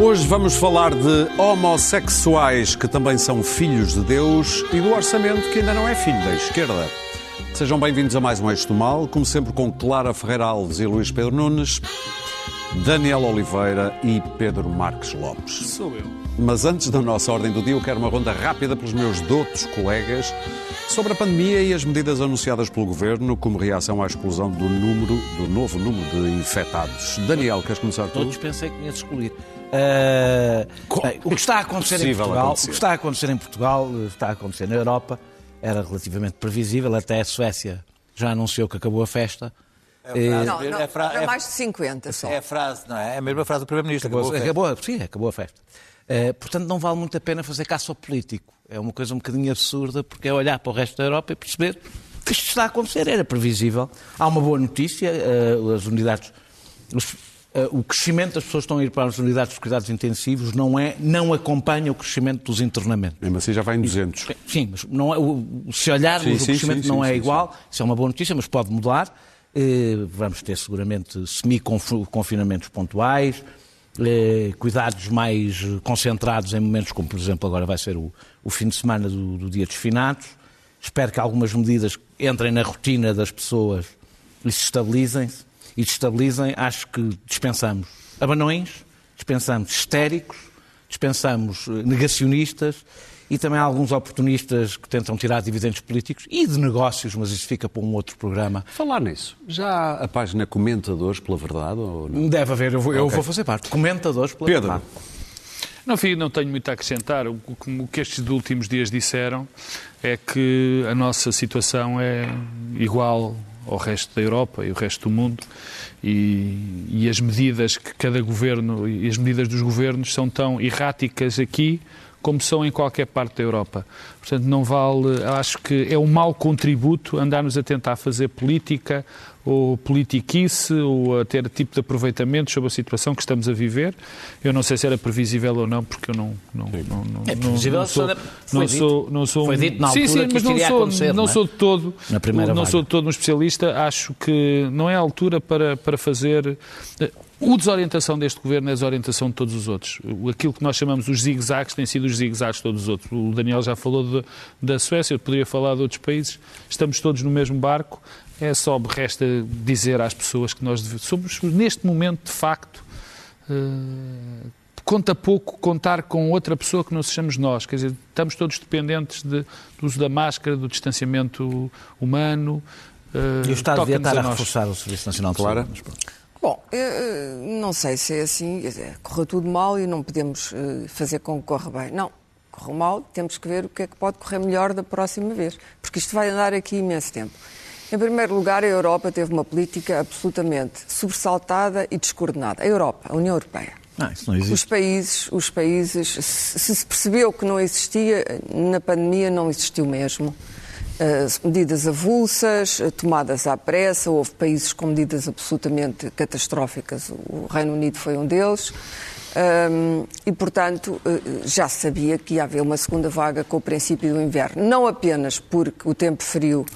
Hoje vamos falar de homossexuais que também são filhos de Deus e do orçamento que ainda não é filho da esquerda. Sejam bem-vindos a mais um Eixo do Mal, como sempre com Clara Ferreira Alves e Luís Pedro Nunes, Daniel Oliveira e Pedro Marques Lopes. Sou eu. Mas antes da nossa ordem do dia, eu quero uma ronda rápida pelos meus doutos colegas sobre a pandemia e as medidas anunciadas pelo Governo como reação à explosão do número, do novo número de infectados. Daniel, queres começar tu? Todos pensei que de excluir. Uh, bem, o que está a acontecer em Portugal, acontecer. o que está a acontecer em Portugal, o que está a acontecer na Europa, era relativamente previsível. Até a Suécia já anunciou que acabou a festa. Eh, Não, não, É fra- para é- mais de 50 só. É a frase, não é? É a mesma frase do Primeiro-Ministro. Acabou, acabou a festa. acabou, sim, acabou a festa. Eh, portanto, não vale muito a pena fazer caça ao político. É uma coisa um bocadinho absurda, porque é olhar para o resto da Europa e perceber que isto está a acontecer. Era previsível. Há uma boa notícia, eh, as unidades. os- eh, o crescimento das pessoas que estão a ir para as unidades de cuidados intensivos não, é, não acompanha o crescimento dos internamentos. Mesmo assim já vai em 200. Sim, mas não é, se olharmos, Sim, o crescimento sim, não sim, é sim, igual. Isso é uma boa notícia, mas pode mudar. Eh, Vamos ter seguramente semi-confinamentos pontuais, eh, cuidados mais eh, concentrados em momentos como, por exemplo, agora vai ser o, o fim de semana do, do Dia dos Finados. Espero que algumas medidas entrem na rotina das pessoas e se estabilizem-se. E se estabilizem, acho que dispensamos abanões, dispensamos histéricos, dispensamos eh, negacionistas e também alguns oportunistas que tentam tirar dividendos políticos e de negócios, mas isso fica para um outro programa. Falar nisso, já há a página Comentadores pela Verdade ou não? Deve haver, eu vou, eu vou fazer parte. Comentadores pela Pedro. verdade. Não, filho, não tenho muito a acrescentar. O que estes últimos dias disseram é que a nossa situação é igual ao resto da Europa e o resto do mundo. E, e as medidas que cada governo e as medidas dos governos são tão erráticas aqui como são em qualquer parte da Europa. Portanto, não vale, acho que é um mau contributo andarmos a tentar fazer política ou politiquice ou a ter tipo de aproveitamento sobre a situação que estamos a viver. Eu não sei se era previsível ou não, porque eu não, não, não, não, É não- previsível, não sou, foi não dito. sou, não sou Foi dito na sim, altura sim, que mas não sou, acontecer, não não é? sou de todo, Na primeira não vaga. sou de todo um especialista. Acho que não é a altura para, para fazer o desorientação deste governo é a desorientação de todos os outros. Aquilo que nós chamamos os zigue-zagues tem sido os zigue-zagues de todos os outros. O Daniel já falou de- da Suécia, eu poderia falar de outros países. Estamos todos no mesmo barco. É só me resta dizer às pessoas que nós deve- somos, neste momento, de facto, eh, conta pouco contar com outra pessoa que não sejamos nós. Quer dizer, estamos todos dependentes de- do uso da máscara, do distanciamento humano. eh, E o Estado devia estar a nós. reforçar o Serviço Nacional de? Saúde. Bom, eh, eh, não sei se é assim, correu tudo mal e não podemos eh, fazer com que corra bem. Não, correu mal, temos que ver o que é que pode correr melhor da próxima vez, porque isto vai andar aqui imenso tempo. Em primeiro lugar, a Europa teve uma política absolutamente sobressaltada e descoordenada. A Europa, a União Europeia. Não, isso não Os existe. países, os países, se se se percebeu que não existia, na pandemia não existiu mesmo. Eh, medidas avulsas, eh, tomadas à pressa, houve países com medidas absolutamente catastróficas, o Reino Unido foi um deles. Ahm, e, portanto, eh, já sabia que ia haver uma segunda vaga com o princípio do inverno. Não apenas porque o tempo frio,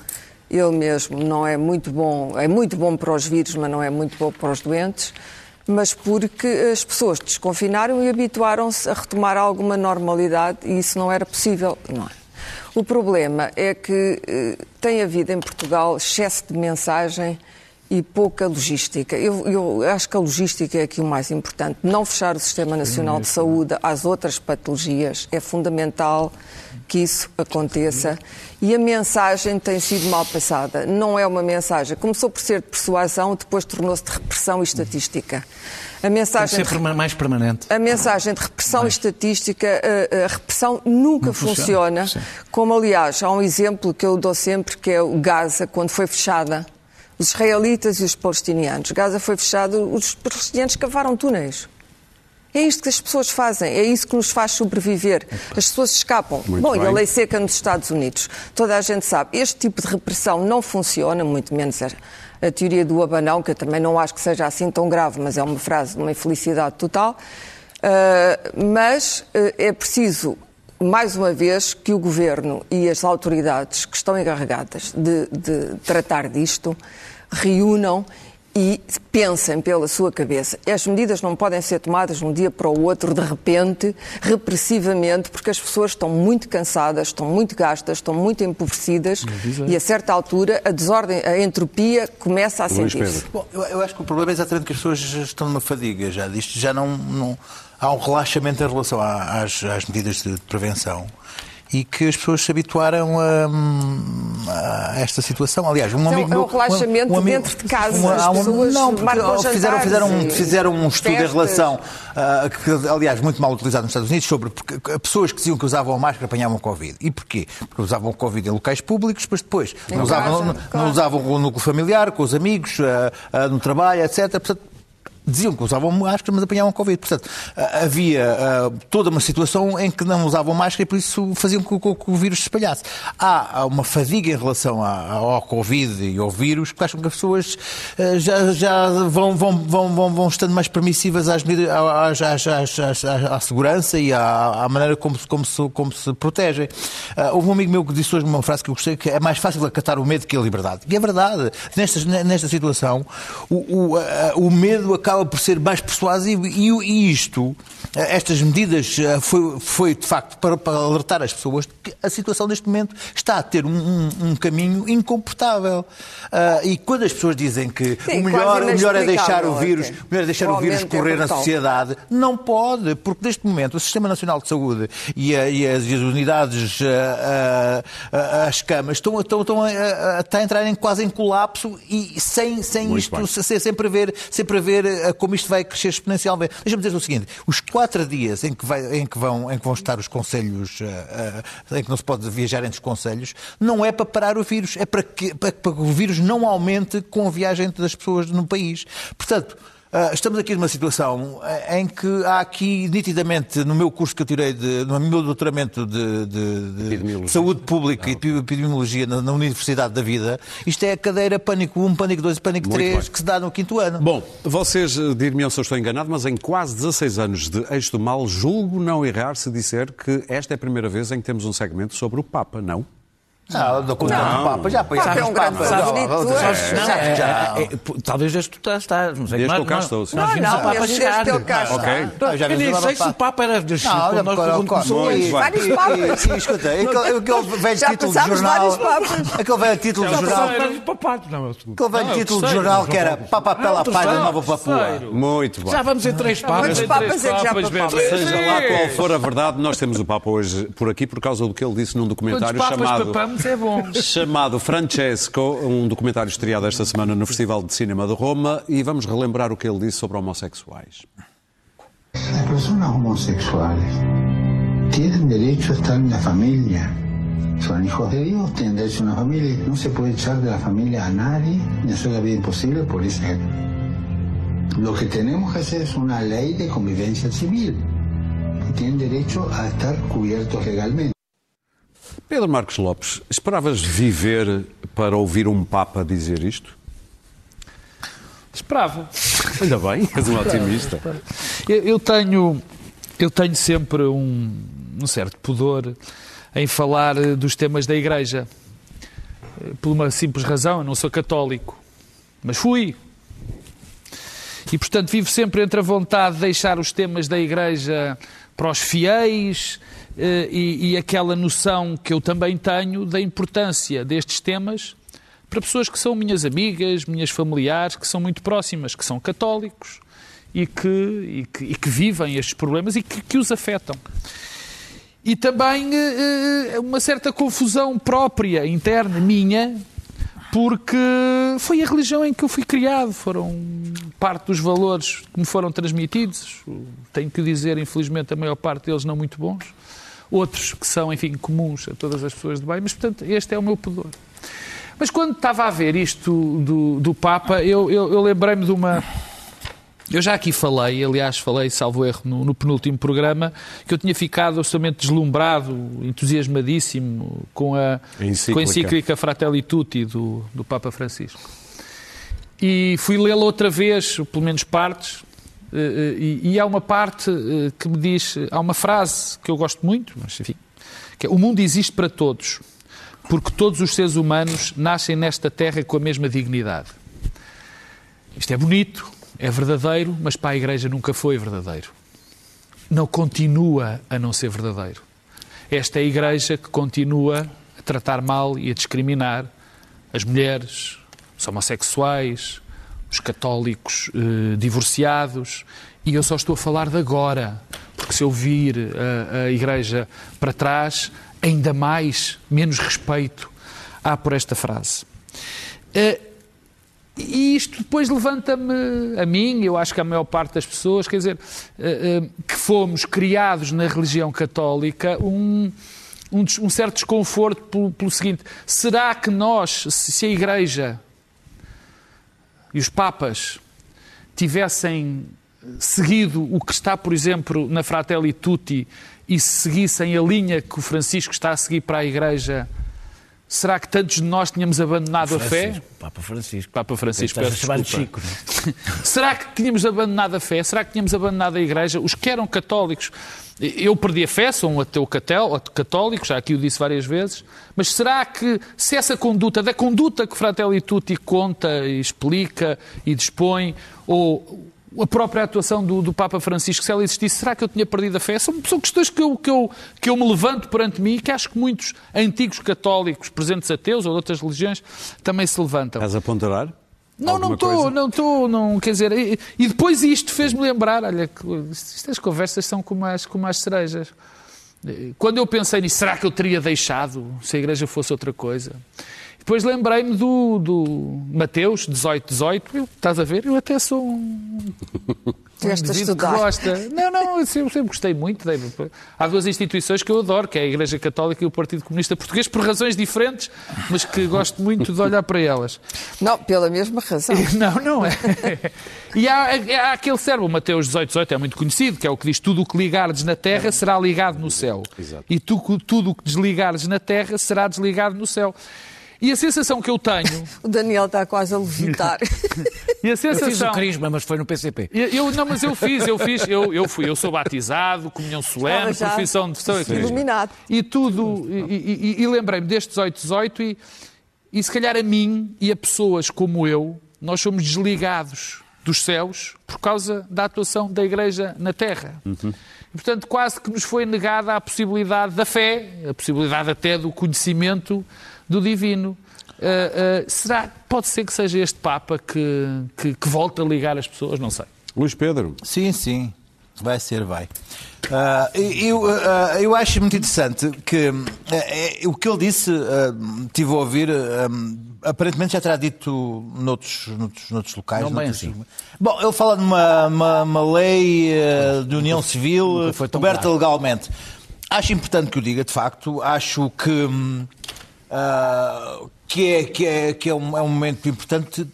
ele mesmo, não é muito bom, é muito bom para os vírus, mas não é muito bom para os doentes, mas porque as pessoas desconfinaram e habituaram-se a retomar alguma normalidade e isso não era possível. Não é? O problema é que eh, tem havido em Portugal excesso de mensagem e pouca logística. Eu, eu acho que a logística é aqui o mais importante. Não fechar o Sistema Nacional de Saúde às outras patologias é fundamental que isso aconteça. E a mensagem tem sido mal passada. Não é uma mensagem. Começou por ser de persuasão, depois tornou-se de repressão e estatística. A Tem que mensagem ser de mais permanente. a mensagem de repressão e estatística, a, a repressão nunca Não funciona, funciona. Como, aliás, há um exemplo que eu dou sempre, que é o Gaza, quando foi fechada. Os israelitas e os palestinianos. Gaza foi fechado, os palestinianos cavaram túneis. É isto que as pessoas fazem, é isso que nos faz sobreviver. As pessoas escapam. Muito Bom, e a bem. lei seca nos Estados Unidos. Toda a gente sabe, este tipo de repressão não funciona, muito menos a, a teoria do abanão, que eu também não acho que seja assim tão grave, mas é uma frase de uma infelicidade total. Ah, mas ah, é preciso, mais uma vez, que o Governo e as autoridades que estão encarregadas de, de tratar disto reúnam e pensem pela sua cabeça. As medidas não podem ser tomadas de um dia para o outro, de repente, repressivamente, porque as pessoas estão muito cansadas, estão muito gastas, estão muito empobrecidas e, a certa altura, a desordem, a entropia começa a sentir-se. Bom, eu, eu acho que o problema é exatamente que as pessoas estão numa fadiga já disto, já não, não- há um relaxamento em relação às, às medidas de prevenção e que as pessoas se habituaram a, a esta situação. Aliás, um Então, amigo é um meu- relaxamento dentro de casa, as há pessoas não, porque fizeram, fizeram, um- fizeram um estudo em festas. relação, ah, que, aliás, muito mal utilizado nos Estados Unidos, sobre porque, pessoas que diziam que usavam a máscara apanhavam Covid. E porquê? Porque usavam Covid em locais públicos, mas depois Em não usavam, casa, não, claro. não usavam com o núcleo familiar, com os amigos, ah, ah, no trabalho, etc. Portanto, diziam que usavam máscara, mas apanhavam Covid. Portanto, havia ah, toda uma situação em que não usavam máscara e por isso faziam com que, que o vírus se espalhasse. Há, uma fadiga em relação ao Covid e ao vírus que acham que as pessoas ah, já, já vão, vão, vão, vão, vão estando mais permissivas às, às, às, às, às- à segurança e à, à maneira como, como, se, como se protegem. Ah, houve um amigo meu que disse hoje uma frase que eu gostei, que é mais fácil acatar o medo que a liberdade. E é verdade. Nesta, nesta situação, o, o, ah, o medo acaba por ser mais persuasivo e, e isto, ah, estas medidas, ah, foi, foi de facto para, para alertar as pessoas que a situação neste momento está a ter um, um- um caminho incomportável. Ah, e quando as pessoas dizem que Sim, o, melhor, quase o melhor é deixar o vírus, o melhor é deixar o vírus é correr na brutal. sociedade, não pode, porque neste momento o Sistema Nacional de Saúde e, a- e as, e as unidades, as camas, estão, estão, estão a, a- a- está a entrar em, quase em colapso e sem, sem Muito isto, bem. sem, sem prever, sem prever ah, como isto vai crescer exponencialmente. Deixa-me dizer o seguinte: os quatro dias em que, vai- em que vão, em que vão estar os conselhos, ah, ah, em que não se pode viajar entre os conselhos, não é para parar o vírus, é para que, para que o vírus não aumente com a viagem das pessoas no país. Portanto, Estamos aqui numa situação eh, em que há aqui, nitidamente, no meu curso que eu tirei, de, no meu doutoramento de, de- de saúde pública e epidemiologia na, na Universidade da Vida, isto é a cadeira Pânico 1, Pânico 2 e Pânico Muito 3 bem. que se dá no quinto ano. Bom, vocês eh, dir-me se eu estou enganado, mas em quase 16 anos de Eixo do Mal, julgo não errar se disser que esta é a primeira vez em que temos um segmento sobre o Papa, não? Ah, do conta do Papa, já Papa é um grande Papa, favorito, Não, é- é- é- talvez desde que tu estás, estás não sei, Desde nós- que eu cá estou, sim. Nós Não, vimos não, o Papa desde chegar. Ok. Já Eu nem o sei Papa. se o Papa era Não, quando olha, nós bem. Vários papas. e- e- Escuta, aquele, velho título de jornal. vários papas. Aquele velho título de Já jornal. não, é. Aquele velho Não, é título de jornal que era Papa pela Não, Pai da terceiro. Nova Papua. Muito bem. Já vamos em três papas. Quantos papas é que já bem, Seja lá qual for a verdade, nós temos o Papa hoje por aqui por causa do que ele disse num Quantos documentário papas chamado, papamos é bom. chamado Francesco, um documentário estreado esta semana no Festival de Cinema de Roma e vamos relembrar o que ele disse sobre homossexuais. Las personas homosexuales tienen derecho a estar en la familia. Son hijos de Dios, tienen derecho a una familia. No se puede echar de la familia a nadie ni hacer la vida imposible por ese. Lo que tenemos que hacer es una ley de convivencia civil. Tienen derecho a estar cubiertos legalmente. Pedro Marcos Lopes, esperavas viver para ouvir um Papa dizer isto? Esperava. Ainda bem, és um otimista. Eu, eu tenho, eu tenho sempre um, um certo pudor em falar eh, dos temas da Igreja. Eh, Por uma simples razão, eu não sou católico. Mas fui. E, portanto, vivo sempre entre a vontade de deixar os temas da Igreja para os fiéis e, e aquela noção que eu também tenho da importância destes temas para pessoas que são minhas amigas, minhas familiares, que são muito próximas, que são católicos e que, e que, e que vivem estes problemas e que, que os afetam. E também eh, eh, uma certa confusão própria, interna, minha, porque foi a religião em que eu fui criado, foram parte dos valores que me foram transmitidos, tenho que dizer, infelizmente, a maior parte deles não muito bons, outros que são, enfim, comuns a todas as pessoas de bem, mas, portanto, este é o meu pudor. Mas quando estava a ver isto do, do Papa, eu, eu, eu lembrei-me de uma. Eu já aqui falei, aliás, falei, salvo erro, no, no penúltimo programa, que eu tinha ficado absolutamente deslumbrado, entusiasmadíssimo com a, A encíclica. com a encíclica Fratelli Tutti do, do Papa Francisco. E fui lê-la outra vez, pelo menos partes, e, e há uma parte eh, que me diz, há uma frase que eu gosto muito, mas enfim, que é, o mundo existe para todos, porque todos os seres humanos nascem nesta terra com a mesma dignidade. isto é bonito, é verdadeiro, mas para a Igreja nunca foi verdadeiro. Não continua a não ser verdadeiro. Esta é a Igreja que continua a tratar mal e a discriminar as mulheres, os homossexuais, os católicos eh, divorciados, e eu só estou a falar de agora, porque se eu vir a, a Igreja para trás, ainda mais, menos respeito há por esta frase. Eh, e isto depois levanta-me a mim, eu acho que a maior parte das pessoas, quer dizer, eh, eh, que fomos criados na religião católica, um, um, certo desconforto pelo, seguinte: será que nós, se a Igreja e os Papas tivessem seguido o que está, por exemplo, na Fratelli Tutti e seguissem a linha que o Francisco está a seguir para a Igreja, será que tantos de nós tínhamos abandonado Francisco, a fé? Papa Francisco. Papa Francisco, peço desculpa. Chico, é? Será que tínhamos abandonado a fé? Será que tínhamos abandonado a Igreja? Os que eram católicos, eu perdi a fé, sou um ateu católico, já aqui o disse várias vezes, mas será que se essa conduta, da conduta que Fratelli Tutti conta e explica e dispõe, ou a própria atuação do, do Papa Francisco, se ela existisse, será que eu tinha perdido a fé? São, são questões que eu, que, eu, que eu me levanto perante mim e que acho que muitos antigos católicos, presentes ateus ou de outras religiões, também se levantam. Estás a ponderar? Não, Alguma não estou, não estou, não, quer dizer, e, e depois isto fez-me lembrar, olha, estas conversas são como as, como as cerejas. Quando eu pensei nisso, será que eu teria deixado se a igreja fosse outra coisa? Depois lembrei-me do, do Mateus 18, 18, eu, estás a ver, eu até sou um, Tiveste a indivíduo que estudar. gosta. Não, não, eu sempre, sempre gostei muito. Há duas instituições que eu adoro, que é a Igreja Católica e o Partido Comunista Português, por razões diferentes, mas que gosto muito de olhar para elas. Não, pela mesma razão. Não, não é. E há, há aquele servo, o Mateus 18, 18 é muito conhecido, que é o que diz tudo o que ligares na terra será ligado no céu. Exato. E tu, tudo o que desligares na terra será desligado no céu. E a sensação que eu tenho, O Daniel está quase a levitar. e a Eu fiz o sensação... crisma, mas foi no PCP. Eu, não, mas eu fiz, eu fiz, eu, eu fui, eu sou batizado, comunhão solene, já profissão de fé. iluminado. E tudo, e, e- e- lembrei-me deste 18, 18 e, e se calhar a mim e a pessoas como eu, nós somos desligados dos céus por causa da atuação da Igreja na Terra. E, portanto, quase que nos foi negada a possibilidade da fé, a possibilidade até do conhecimento do divino. Ah, ah, será, pode ser que seja este Papa que, que, que volta a ligar as pessoas? Não sei. Luís Pedro, Sim, sim. Vai ser, vai. Ah, eu, ah, eu acho muito interessante que é- o que ele disse, ah, tive a ouvir, aparentemente já terá dito noutros, noutros, noutros locais. Não bem noutros- assim. Bom, ele fala de uma, uma, uma lei de união civil nunca foi tão coberta claro. legalmente. Acho importante que o diga, de facto. Acho que, hum, ah, que, é, que, é, que é, um, é um momento importante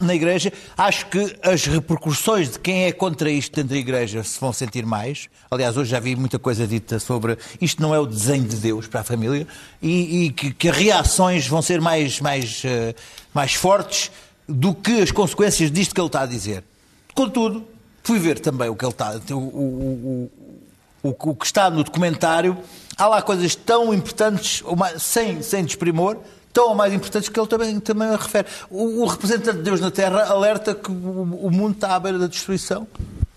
na Igreja. Acho que as repercussões de quem é contra isto dentro da Igreja se vão sentir mais. Aliás, hoje já vi muita coisa dita sobre isto não é o desenho de Deus para a família e, e que, que as reações vão ser mais, mais, eh, mais fortes do que as consequências disto que ele está a dizer. Contudo, fui ver também o que ele está. O, o, o, o que está no documentário. Há lá coisas tão importantes, sem, sem desprimor, tão ou mais importantes que ele também, também a refere. O, o representante de Deus na Terra alerta que o, o mundo está à beira da destruição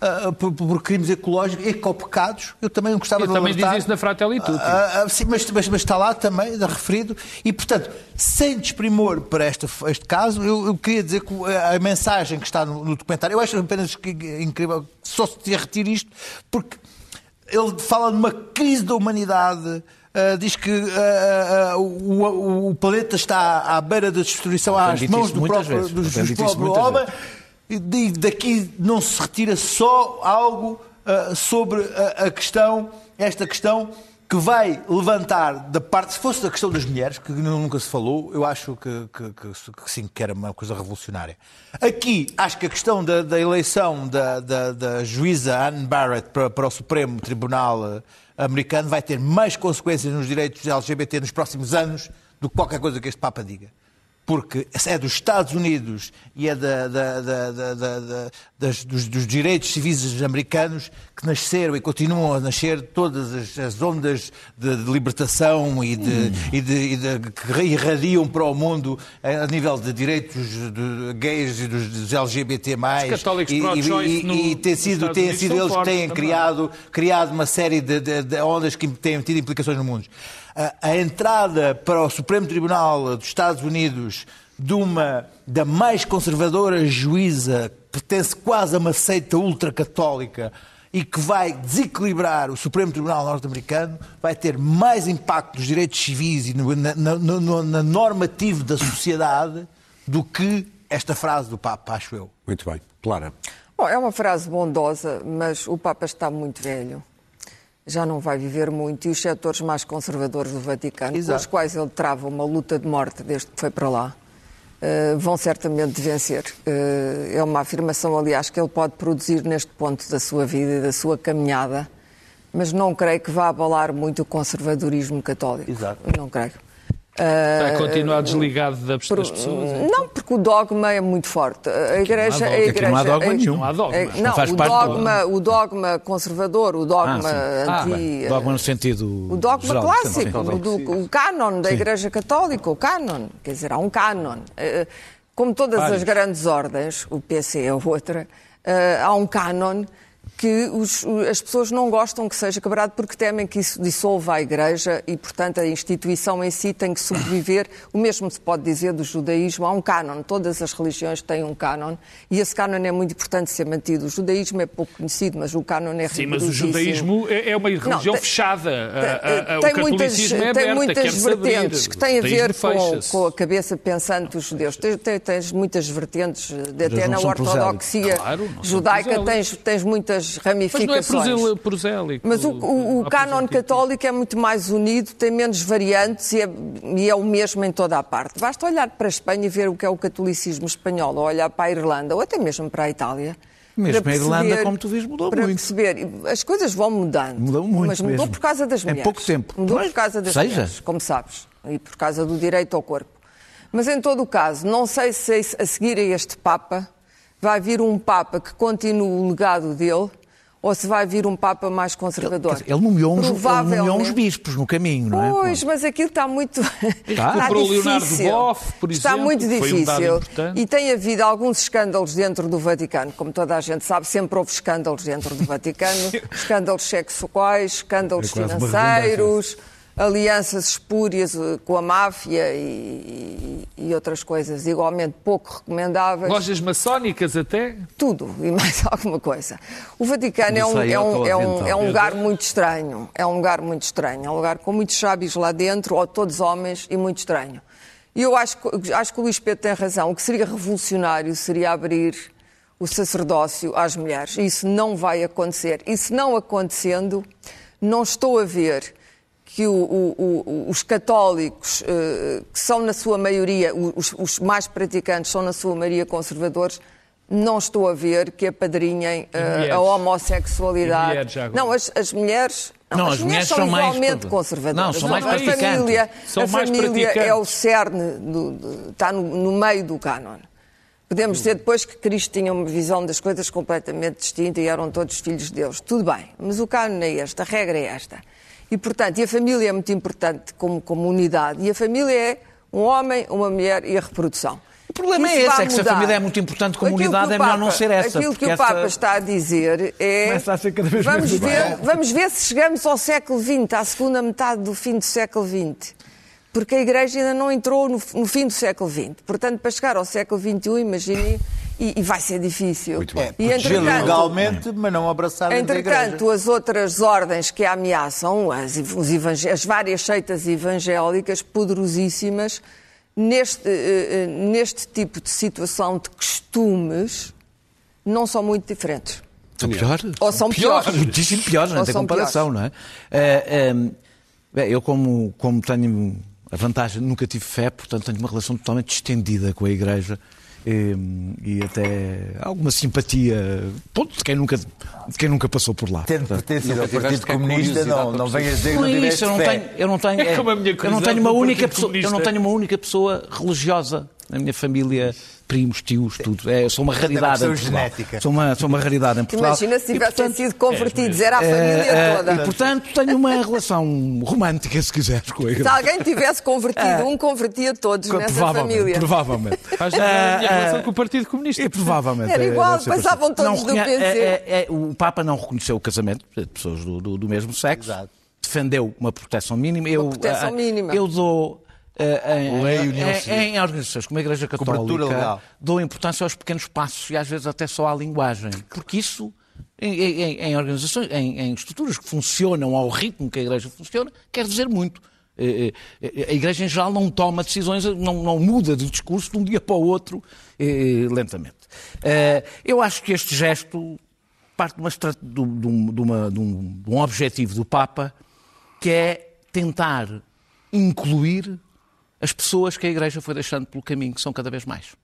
ah, por, por crimes ecológicos, ecopecados. Eu também gostava Eu de também diz isso na Fratelli Tutti. Ah, ah, sim, mas, mas- mas está lá também, da referido. E, portanto, sem desprimor para este, este caso, eu, eu queria dizer que a, a mensagem que está no, no documentário, eu acho apenas que é incrível só se retire isto, porque ele fala de uma crise da humanidade. ah, diz que ah, ah, o, o- planeta está à beira da destruição às mãos do próprio, dos, dos próprios homens. E daqui não se retira só algo sobre a, a questão, esta questão que vai levantar da parte, se fosse da questão das mulheres, que nunca se falou, eu acho que, que- que- que sim, que era uma coisa revolucionária. Aqui, acho que a questão da, da eleição da, da- da juíza Anne Barrett para, para o Supremo Tribunal eh, americano vai ter mais consequências nos direitos LGBT nos próximos anos do que qualquer coisa que este Papa diga. Porque é dos Estados Unidos e é da, da, da, das, dos, dos, direitos civis americanos que nasceram e continuam a nascer todas as, as ondas de, de, libertação e, de, hum. e, e que irradiam para o mundo a nível de direitos de gays e dos, dos LGBT+. Os católicos e, e, no, e tem sido, tem sido eles que têm criado, criado uma série de, de ondas que têm tido implicações no mundo a, entrada para o Supremo Tribunal dos Estados Unidos de uma da mais conservadora juíza, pertence quase a uma seita ultracatólica e que vai desequilibrar o Supremo Tribunal norte-americano, vai ter mais impacto nos direitos civis e no, na, no, na normativo da sociedade do que esta frase do Papa, acho eu. Muito bem. Clara. Bom, é uma frase bondosa, mas o Papa está muito velho já não vai viver muito, e os setores mais conservadores do Vaticano, Exato. com os quais ele trava uma luta de morte desde que foi para lá, uh, vão certamente vencer. Uh, é uma afirmação, aliás, que ele pode produzir neste ponto da sua vida e da sua caminhada, mas não creio que vá abalar muito o conservadorismo católico. Exato. Não creio. Vai continuar desligado das pessoas? É? Não, porque o dogma é muito forte. A igreja, não há dogma, a igreja, não há dogma a, nenhum. Não há dogma. A, não, não o, dogma, do... o dogma conservador, o dogma ah, anti... Ah, dogma no sentido O dogma geral, clássico, o, do, o cânon da sim. Igreja Católica, o cânon. Quer dizer, há um cânon. Eh, como todas Vários. as grandes ordens, o PC é outra, eh, há um cânon que os, as pessoas não gostam que seja quebrado porque temem que isso dissolva a Igreja e, portanto, a instituição em si tem que sobreviver. O mesmo se pode dizer do judaísmo. Há um cânon, todas as religiões têm um cânon e esse cânon é muito importante ser mantido. O judaísmo é pouco conhecido, mas o cânon é Sim, mas o judaísmo é, é uma religião não, tem, fechada. A, a, tem muitas, é aberta, tem muitas vertentes que têm a ver com, com, a cabeça pensante dos judeus. Tens, tens, tens muitas vertentes, até na ortodoxia claro, judaica tens, tens muitas ramificações. Mas não é prosélico. Mas o, o, o cânon católico é muito mais unido, tem menos variantes e é, e é, o mesmo em toda a parte. Basta olhar para a Espanha e ver o que é o catolicismo espanhol, ou olhar para a Irlanda, ou até mesmo para a Itália. Mesmo a Irlanda, como tu vês, mudou para muito. perceber, as coisas vão mudando. Mudou muito Mas mudou mesmo. por causa das mulheres. Em pouco tempo. Mudou por causa das Seja. mulheres, como sabes. E por causa do direito ao corpo. Mas em todo o caso, não sei se a seguir a este Papa vai vir um Papa que continue o legado dele ou se vai vir um Papa mais conservador. Ele, ele, nomeou, uns, ele nomeou uns bispos no caminho, não é? Pois, mas aquilo está muito. Está, está o Leonardo Boff, por está exemplo. muito difícil. Um e tem havido alguns escândalos dentro do Vaticano. Como toda a gente sabe, sempre houve escândalos dentro do Vaticano escândalos sexuais, escândalos é financeiros alianças espúrias eh, com a máfia e, e, e, outras coisas igualmente pouco recomendáveis. Lojas maçónicas até? Tudo e mais alguma coisa. O Vaticano é um, é, um, é, um, é um lugar muito estranho. É um lugar muito estranho. É um lugar com muitos sábios lá dentro, ou todos homens, e muito estranho. E eu acho, acho que o Luís Pedro tem razão. O que seria revolucionário seria abrir o sacerdócio às mulheres. Isso não vai acontecer. E se não acontecendo, não estou a ver que o, o, os católicos, uh, que são na sua maioria, os, os, mais praticantes são na sua maioria conservadores, não estou a ver que apadrinhem uh, a homossexualidade. Não, as, as mulheres. Não, não as, as, mulheres, são, igualmente mais... conservadoras. Não, são mais a família, são a mais família é o cerne, do, está no, no meio do cânon. Podemos dizer depois que Cristo tinha uma visão das coisas completamente distinta e eram todos filhos de Deus. Tudo bem, mas o cânon é este, a regra é esta. E, portanto, e a família é muito importante como, como unidade. E a família é um homem, uma mulher e a reprodução. O problema Isso é esse, é que se a família é muito importante como unidade, é melhor não ser essa. Aquilo que o Papa esta... está a dizer é. A ser cada vez vamos, ver, vamos ver se chegamos ao século XX, à segunda metade do fim do século XX. Porque a Igreja ainda não entrou no, no fim do século XX. Portanto, para chegar ao século XXI, imagine e, e vai ser difícil. Muito bem. E, legalmente, mas não abraçar Entretanto, as outras ordens que a ameaçam, as, as várias seitas evangélicas poderosíssimas, neste, uh, neste tipo de situação de costumes, não são muito diferentes. São piores? Ou são piores. piores. Muitíssimo piores, não tem comparação, piores. não é? Uh, um, bem, eu, como, como tenho a vantagem, nunca tive fé, portanto tenho uma relação totalmente estendida com a Igreja e, e até alguma simpatia, ponto de quem nunca de quem nunca passou por lá. Tendo pertencido ao Partido Comunista, não, não venhas dizer que Não tiveste isso, eu não fé. tenho, eu não tenho, É eu não tenho uma única pessoa, eu não tenho uma única pessoa religiosa na minha família, primos, tios, tudo. É, sou uma raridade em Portugal. genética. Sou uma, sou uma raridade em Portugal. Imagina se tivessem sido convertidos, era a eh, família eh, toda. E, portanto, tenho uma relação romântica, se quiseres, com a Se alguém tivesse convertido um, convertia todos nessa Eh, provavelmente, família. provavelmente. Faz a relação com o Partido Comunista. E provavelmente. Era é- igual, ser passavam todos do reconhe- PC. é- é- é- o Papa não reconheceu o casamento de pessoas do, do- do mesmo sexo. Exato. Defendeu uma proteção mínima. Eu, proteção mínima. Eu dou. Ah, em, Lei em- União em- organizações como a Igreja Católica, dou importância aos pequenos passos e às vezes até só à linguagem. Porque isso, em, em- em organizações, em, estruturas que funcionam ao ritmo que a Igreja funciona, quer dizer muito. Eh, eh, A Igreja em geral não toma decisões, não, não muda de discurso de um dia para o outro eh, lentamente. Eh, Eu acho que este gesto parte de, uma, um- um- de uma- de um- de um objetivo do Papa que é tentar incluir as pessoas que a Igreja foi deixando pelo caminho, que são cada vez mais.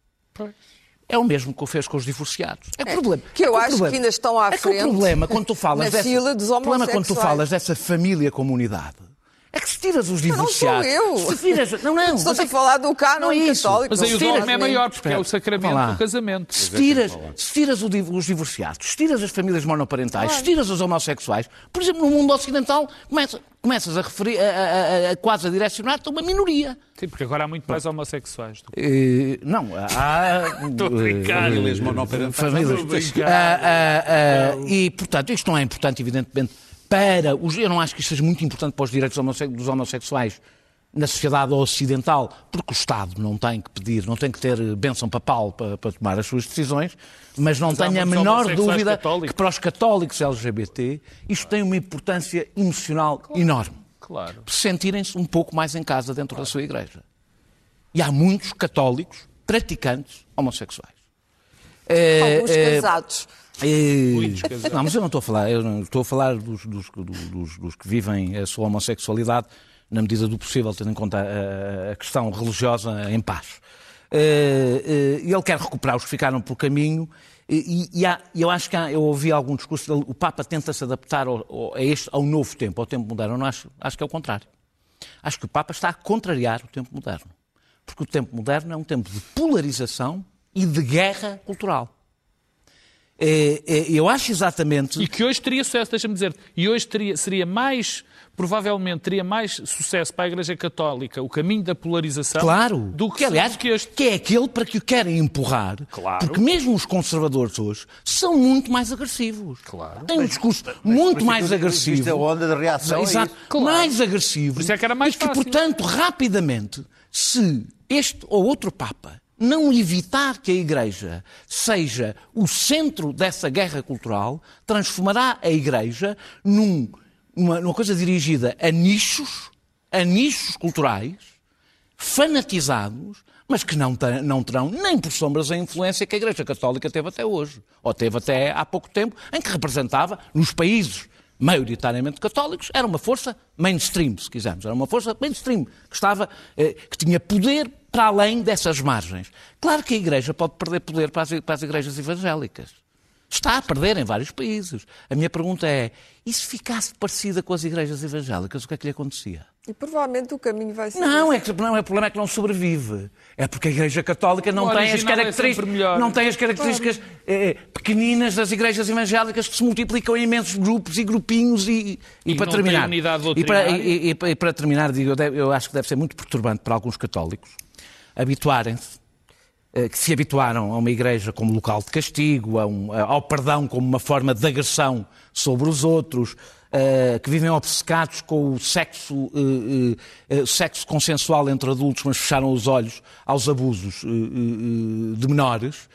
É o mesmo que o fez com os divorciados. É, que o problema. que eu é acho que problema- ainda estão à é que frente o problema quando tu falas dessa, fila dos o problema quando tu falas dessa família comunidade é que se tiras os não sou divorciados. eu. Se tiras, não, não. Estou mas é a que- falar do canon Não é isso. católico. Mas aí o dogma é maior, porque é o sacramento do casamento. Se tiras, se tiras os divorciados, se tiras as famílias monoparentais, se tiras os homossexuais, por exemplo, no mundo ocidental, começa- começas a, referir, a, a- a- a quase a direcionar-te a uma minoria. Sim, porque agora há muito mais homossexuais. do que- Eh, não, há. Estou a brincar. Famílias monoparentais. famílias. Estou. Ah, ah, ah, e, portanto, isto não é importante, evidentemente, para os. Eu não acho que isto seja muito importante para os direitos dos homossexuais na sociedade ocidental, porque o Estado não tem que pedir, não tem que ter bênção papal para, para tomar as suas decisões, mas não há tenho a menor dúvida católicos. que para os católicos LGBT isto tem uma importância emocional enorme. Claro. Sentirem-se um pouco mais em casa dentro da sua igreja. E há muitos católicos praticantes homossexuais. Eh, Alguns eh, casados. eh, Casados. Não, mas eu não estou a falar, eu estou a falar dos, dos- dos- dos que vivem a sua homossexualidade na medida do possível, tendo em conta a, a questão religiosa em paz. Eh, eh, ele quer recuperar os que ficaram pelo caminho e, e há- e eu acho que há- eu ouvi algum discurso o Papa tenta se adaptar ao, ao- a este, ao novo tempo, ao tempo moderno. Eu não acho, acho que é o contrário. Acho que o Papa está a contrariar o tempo moderno. Porque o tempo moderno é um tempo de polarização e de guerra cultural. É, é, eu acho exatamente. E que hoje teria sucesso, deixa-me dizer, e hoje teria, seria mais, provavelmente teria mais sucesso para a Igreja Católica o caminho da polarização Claro, do que, que aliás, do que este. que é aquele para que o querem empurrar, Claro. porque mesmo os conservadores hoje são muito mais agressivos. Claro. Têm um discurso muito mais agressivo. Existe a onda de reação. a Exato, isso. mais agressivo. Por isso é que era mais e que, fácil. portanto, rapidamente, se este ou outro Papa não evitar que a Igreja seja o centro dessa guerra cultural, transformará a Igreja num- numa, numa coisa dirigida a nichos, a nichos culturais, fanatizados, mas que não, não terão nem por sombras a influência que a Igreja Católica teve até hoje, ou teve até há pouco tempo, em que representava, nos países maioritariamente católicos, era uma força mainstream, se quisermos, era uma força mainstream, que estava, eh, que tinha poder para além dessas margens. Claro que a Igreja pode perder poder para as, para as igrejas evangélicas. Está a perder em vários países. A minha pergunta é, e se ficasse parecida com as igrejas evangélicas, o que é que lhe acontecia? E provavelmente o caminho vai ser. Não, é que não é o problema é que não sobrevive. É porque a Igreja Católica não tem as é características, melhor. não tem as características eh, pequeninas das igrejas evangélicas que se multiplicam em imensos grupos e grupinhos e, e E para não tem terminar. unidade e, para, e- e- e para terminar, digo, eu, deve- eu acho que deve ser muito perturbante para alguns católicos habituarem-se eh, que se habituaram a uma igreja como local de castigo, um- a- ao perdão como uma forma de agressão sobre os outros, eh, que vivem obcecados com o sexo, eh, eh, eh, sexo consensual entre adultos, mas fecharam os olhos aos abusos eh, eh, eh, de menores,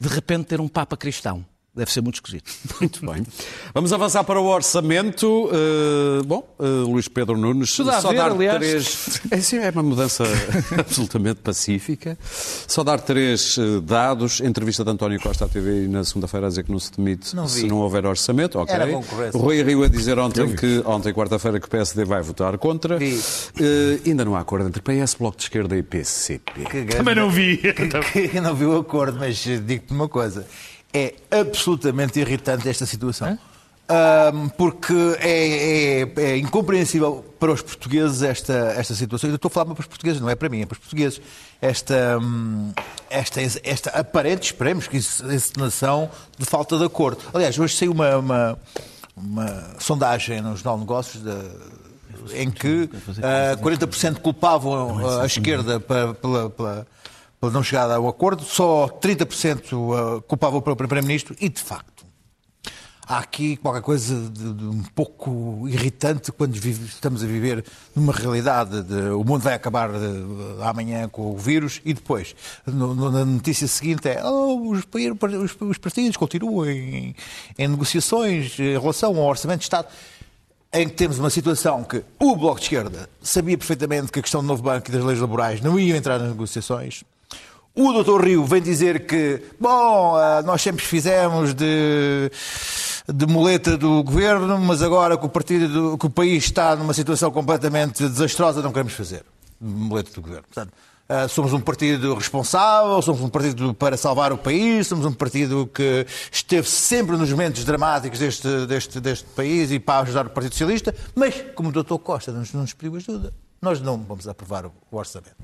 de repente ter um Papa cristão. Deve ser muito esquisito. Muito bem. Vamos avançar para o orçamento. Uh, bom, uh, Luís Pedro Nunes, Tudo a só ver, dar aliás. três. É, sim, é uma mudança absolutamente pacífica. Só dar três uh, dados. Entrevista de António Costa à TV na segunda-feira a dizer que não se demite Não vi. se não houver orçamento. Ok. Era concorrência. Rui Rio a dizer ontem que ontem, quarta-feira, que o PSD vai votar contra. Vi. Uh, ainda não há acordo entre PS, Bloco de Esquerda e PCP. Que Também não vi. que não vi o acordo, mas digo-te uma coisa. É absolutamente irritante esta situação. Um, porque é, é, é, incompreensível para os portugueses esta, esta situação. Eu estou a falar para os portugueses, não é para mim, é para os portugueses. Esta, hum, esta, esta aparente, esperemos que encenação de falta de acordo. Aliás, hoje saiu uma, uma, uma sondagem no Jornal de Negócios em que uh, 40% culpavam a esquerda pela, pela, pela, não chegada ao acordo, só 30% culpavam o Primeiro-Ministro e, de facto, há aqui qualquer coisa de, de um pouco irritante quando vive, estamos a viver numa realidade de o mundo vai acabar de, de, amanhã com o vírus e depois, no, no, na notícia seguinte é oh, os, os, os, partidos continuam em, em negociações em relação ao Orçamento de Estado em que temos uma situação que o Bloco de Esquerda sabia perfeitamente que a questão do novo banco e das leis laborais não iam entrar nas negociações. O doutor Rio vem dizer que, bom, ah, nós sempre fizemos de de muleta do governo, mas agora que o, partido, que o país está numa situação completamente desastrosa, não queremos fazer muleta do governo. Portanto, Uh, somos um partido responsável, somos um partido para salvar o país, somos um partido que esteve sempre nos momentos dramáticos deste, deste, deste país e para ajudar o Partido Socialista, mas como o Dr. Costa não nos pediu ajuda, nós não vamos aprovar o orçamento.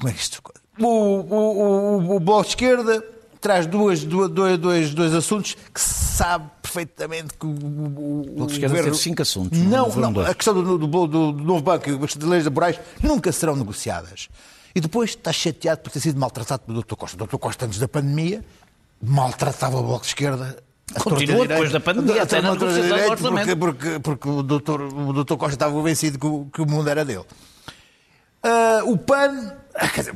Como é que isto... O, o, o, o Bloco de Esquerda traz duas, dois, dois, dois assuntos que se sabe perfeitamente que o, o, o governo... cinco assuntos. Não, não, não a questão do, do, do, do novo banco e as leis laborais nunca serão negociadas. E depois está chateado por ter sido maltratado pelo Dr. Costa. O Dr. Costa, antes da pandemia, maltratava o Bloco de Esquerda Continua depois da pandemia, até na negociação do orçamento. Porque, porque, porque o, doutor, o doutor Costa estava convencido que o, que o mundo era dele. Uh, o PAN Quer dizer,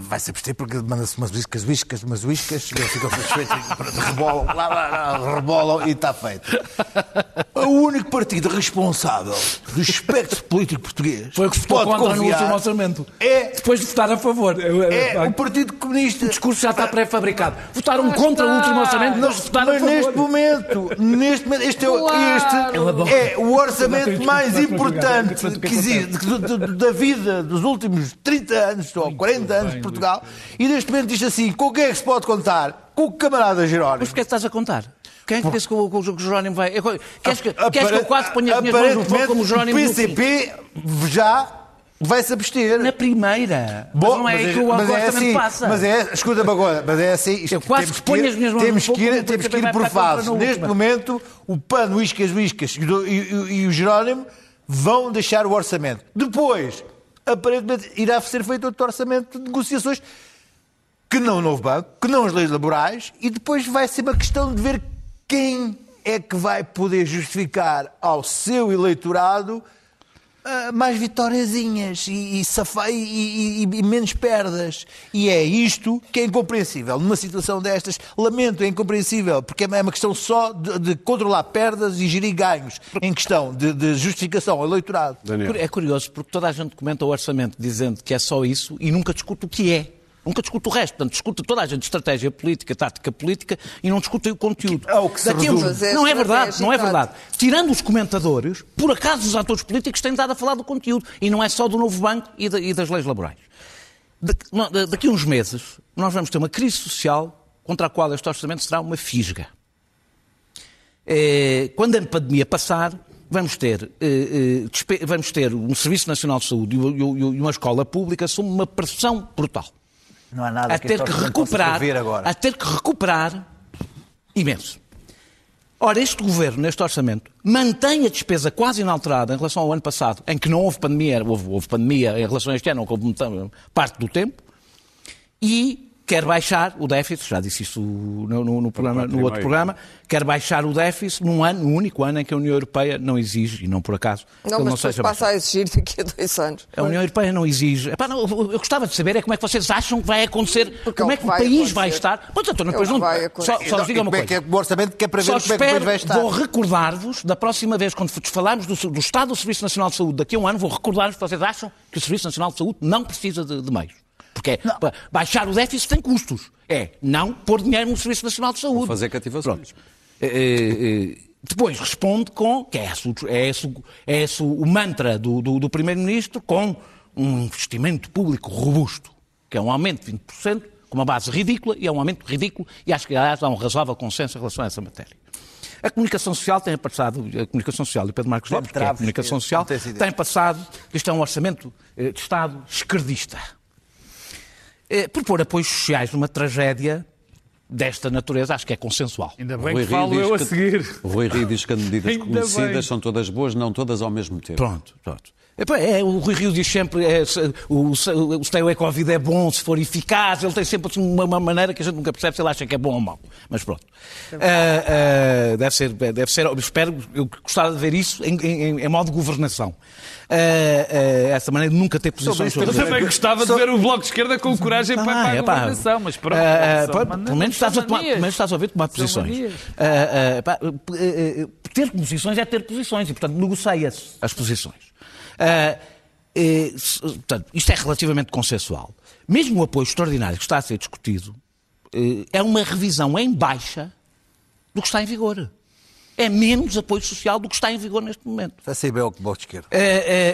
vai-se abster porque manda-se umas uíscas, uíscas, umas uíscas, e eles ficam satisfeitos, rebolam, lá, lá, lá, rebolam e está feito. O único partido responsável do espectro político português foi o que votou contra no último orçamento. É, Depois de votar a favor. É, é o Partido Comunista. O discurso já está pré-fabricado. Votaram contra o último orçamento, mas votaram mas a favor. neste momento, neste momento, este, é, claro. este é o orçamento mais importante que existe da vida dos últimos 30 anos, ou 40 anos de Portugal, e neste momento diz assim: com quem é que se pode contar? Com o camarada Jerónimo. Mas porquê é que estás a contar? Quem é que pensa que o, o Jerónimo vai. Queres que, queres que eu quase ponha as minhas mãos no fogo como o Jerónimo O PCP já vai-se abster. Na primeira. Bom, mas não é mas, que o mas é assim, passa. Mas é, escuta-me agora, mas é assim. Eu quase que ponho as minhas mãos temos no fogo. Que ir, temos que ir por fases. Neste momento, o PAN, o Iscas, o Iscas e, e, e o Jerónimo vão deixar o orçamento. Depois, aparentemente irá ser feito outro orçamento de negociações que não o novo banco, que não as leis laborais, e depois vai ser uma questão de ver quem é que vai poder justificar ao seu eleitorado uh, mais vitóriazinhas e, e, e, e, menos perdas. E é isto que é incompreensível. Numa situação destas, lamento, é incompreensível, porque é uma questão só de, de controlar perdas e gerir ganhos, em questão de, de justificação ao eleitorado. Daniel. É curioso, porque toda a gente comenta o orçamento dizendo que é só isso e nunca discute o que é. Nunca discute o resto. Portanto, discute toda a gente estratégia política, tática política e não discute o conteúdo. É o que se Daqui resume. Não é verdade, não é verdade. Tirando os comentadores, por acaso os atores políticos têm dado a falar do conteúdo e não é só do novo banco e, de, e das leis laborais. Daqui a uns meses, nós vamos ter uma crise social contra a qual este orçamento será uma fisga. É, quando a pandemia passar, vamos ter, eh, eh, vamos ter um Serviço Nacional de Saúde e uma escola pública sob uma pressão brutal. Não há nada a que ter que recuperar, agora. a ter que recuperar imenso. Ora, este governo, neste orçamento, mantém a despesa quase inalterada em relação ao ano passado, em que não houve pandemia, houve, houve pandemia em relação a este ano, houve parte do tempo, e quer baixar o déficit, já disse isso no, no, no, programa, no outro programa, quer baixar o déficit num ano, no único ano em que a União Europeia não exige, e não por acaso, não, mas não seja passa baixado. a exigir daqui a dois anos. A União Europeia não exige. Epá, não, eu gostava de saber é como é que vocês acham que vai acontecer, Porque como é que o país acontecer. vai estar. Pois, então, depois não, vai só, só diga uma coisa. É que é o orçamento que é para ver só como é que o vai estar. Vou recordar-vos, da próxima vez, quando falarmos do, do Estado do Serviço Nacional de Saúde, daqui a um ano, vou recordar-vos que vocês acham que o Serviço Nacional de Saúde não precisa de, de meios. Porque é, baixar o déficit tem custos. É não pôr dinheiro no Serviço Nacional de Saúde. Vou fazer cativações. É, é, é, depois responde com, que é esse, é esse, é esse o mantra do, do, do Primeiro-Ministro, com um investimento público robusto, que é um aumento de 20%, com uma base ridícula e é um aumento ridículo e acho que aliás há um razoável consenso em relação a essa matéria. A comunicação social tem passado, a comunicação social, e Pedro Marcos Lopes, que é a comunicação social, tem passado, isto é um orçamento eh, de Estado esquerdista. Eh, Por pôr apoios sociais numa tragédia desta natureza, acho que é consensual. Ainda bem Rui que Rio falo eu a que- seguir. O Rui Rio diz que as medidas Ainda conhecidas bem. são todas boas, não todas ao mesmo tempo. Pronto, pronto. É, o Rui Rio diz sempre é, o, se- o stay away Covid é bom se for eficaz, ele tem sempre assim, uma, uma maneira que a gente nunca percebe se ele acha que é bom ou mau. Mas pronto. Ah, ah, deve ser, deve ser, eu espero, eu gostava de ver isso em, em- em modo de governação. Ah, essa maneira de nunca ter posições isso, Eu sobre também gostava de ver o Bloco de Esquerda com coragem para, para a é governação, mas pronto. Mani- pelo menos estás a tomar, pelo menos estás a ouvir tomar posições. pá, ah, ah, ter posições é ter posições e, portanto, negocia-se as posições. Ah, eh, portanto, isto é relativamente consensual. Mesmo o apoio extraordinário que está a ser discutido eh, é uma revisão em baixa do que está em vigor. É menos apoio social do que está em vigor neste momento. Vai ser bem o Bloco de Esquerda. É,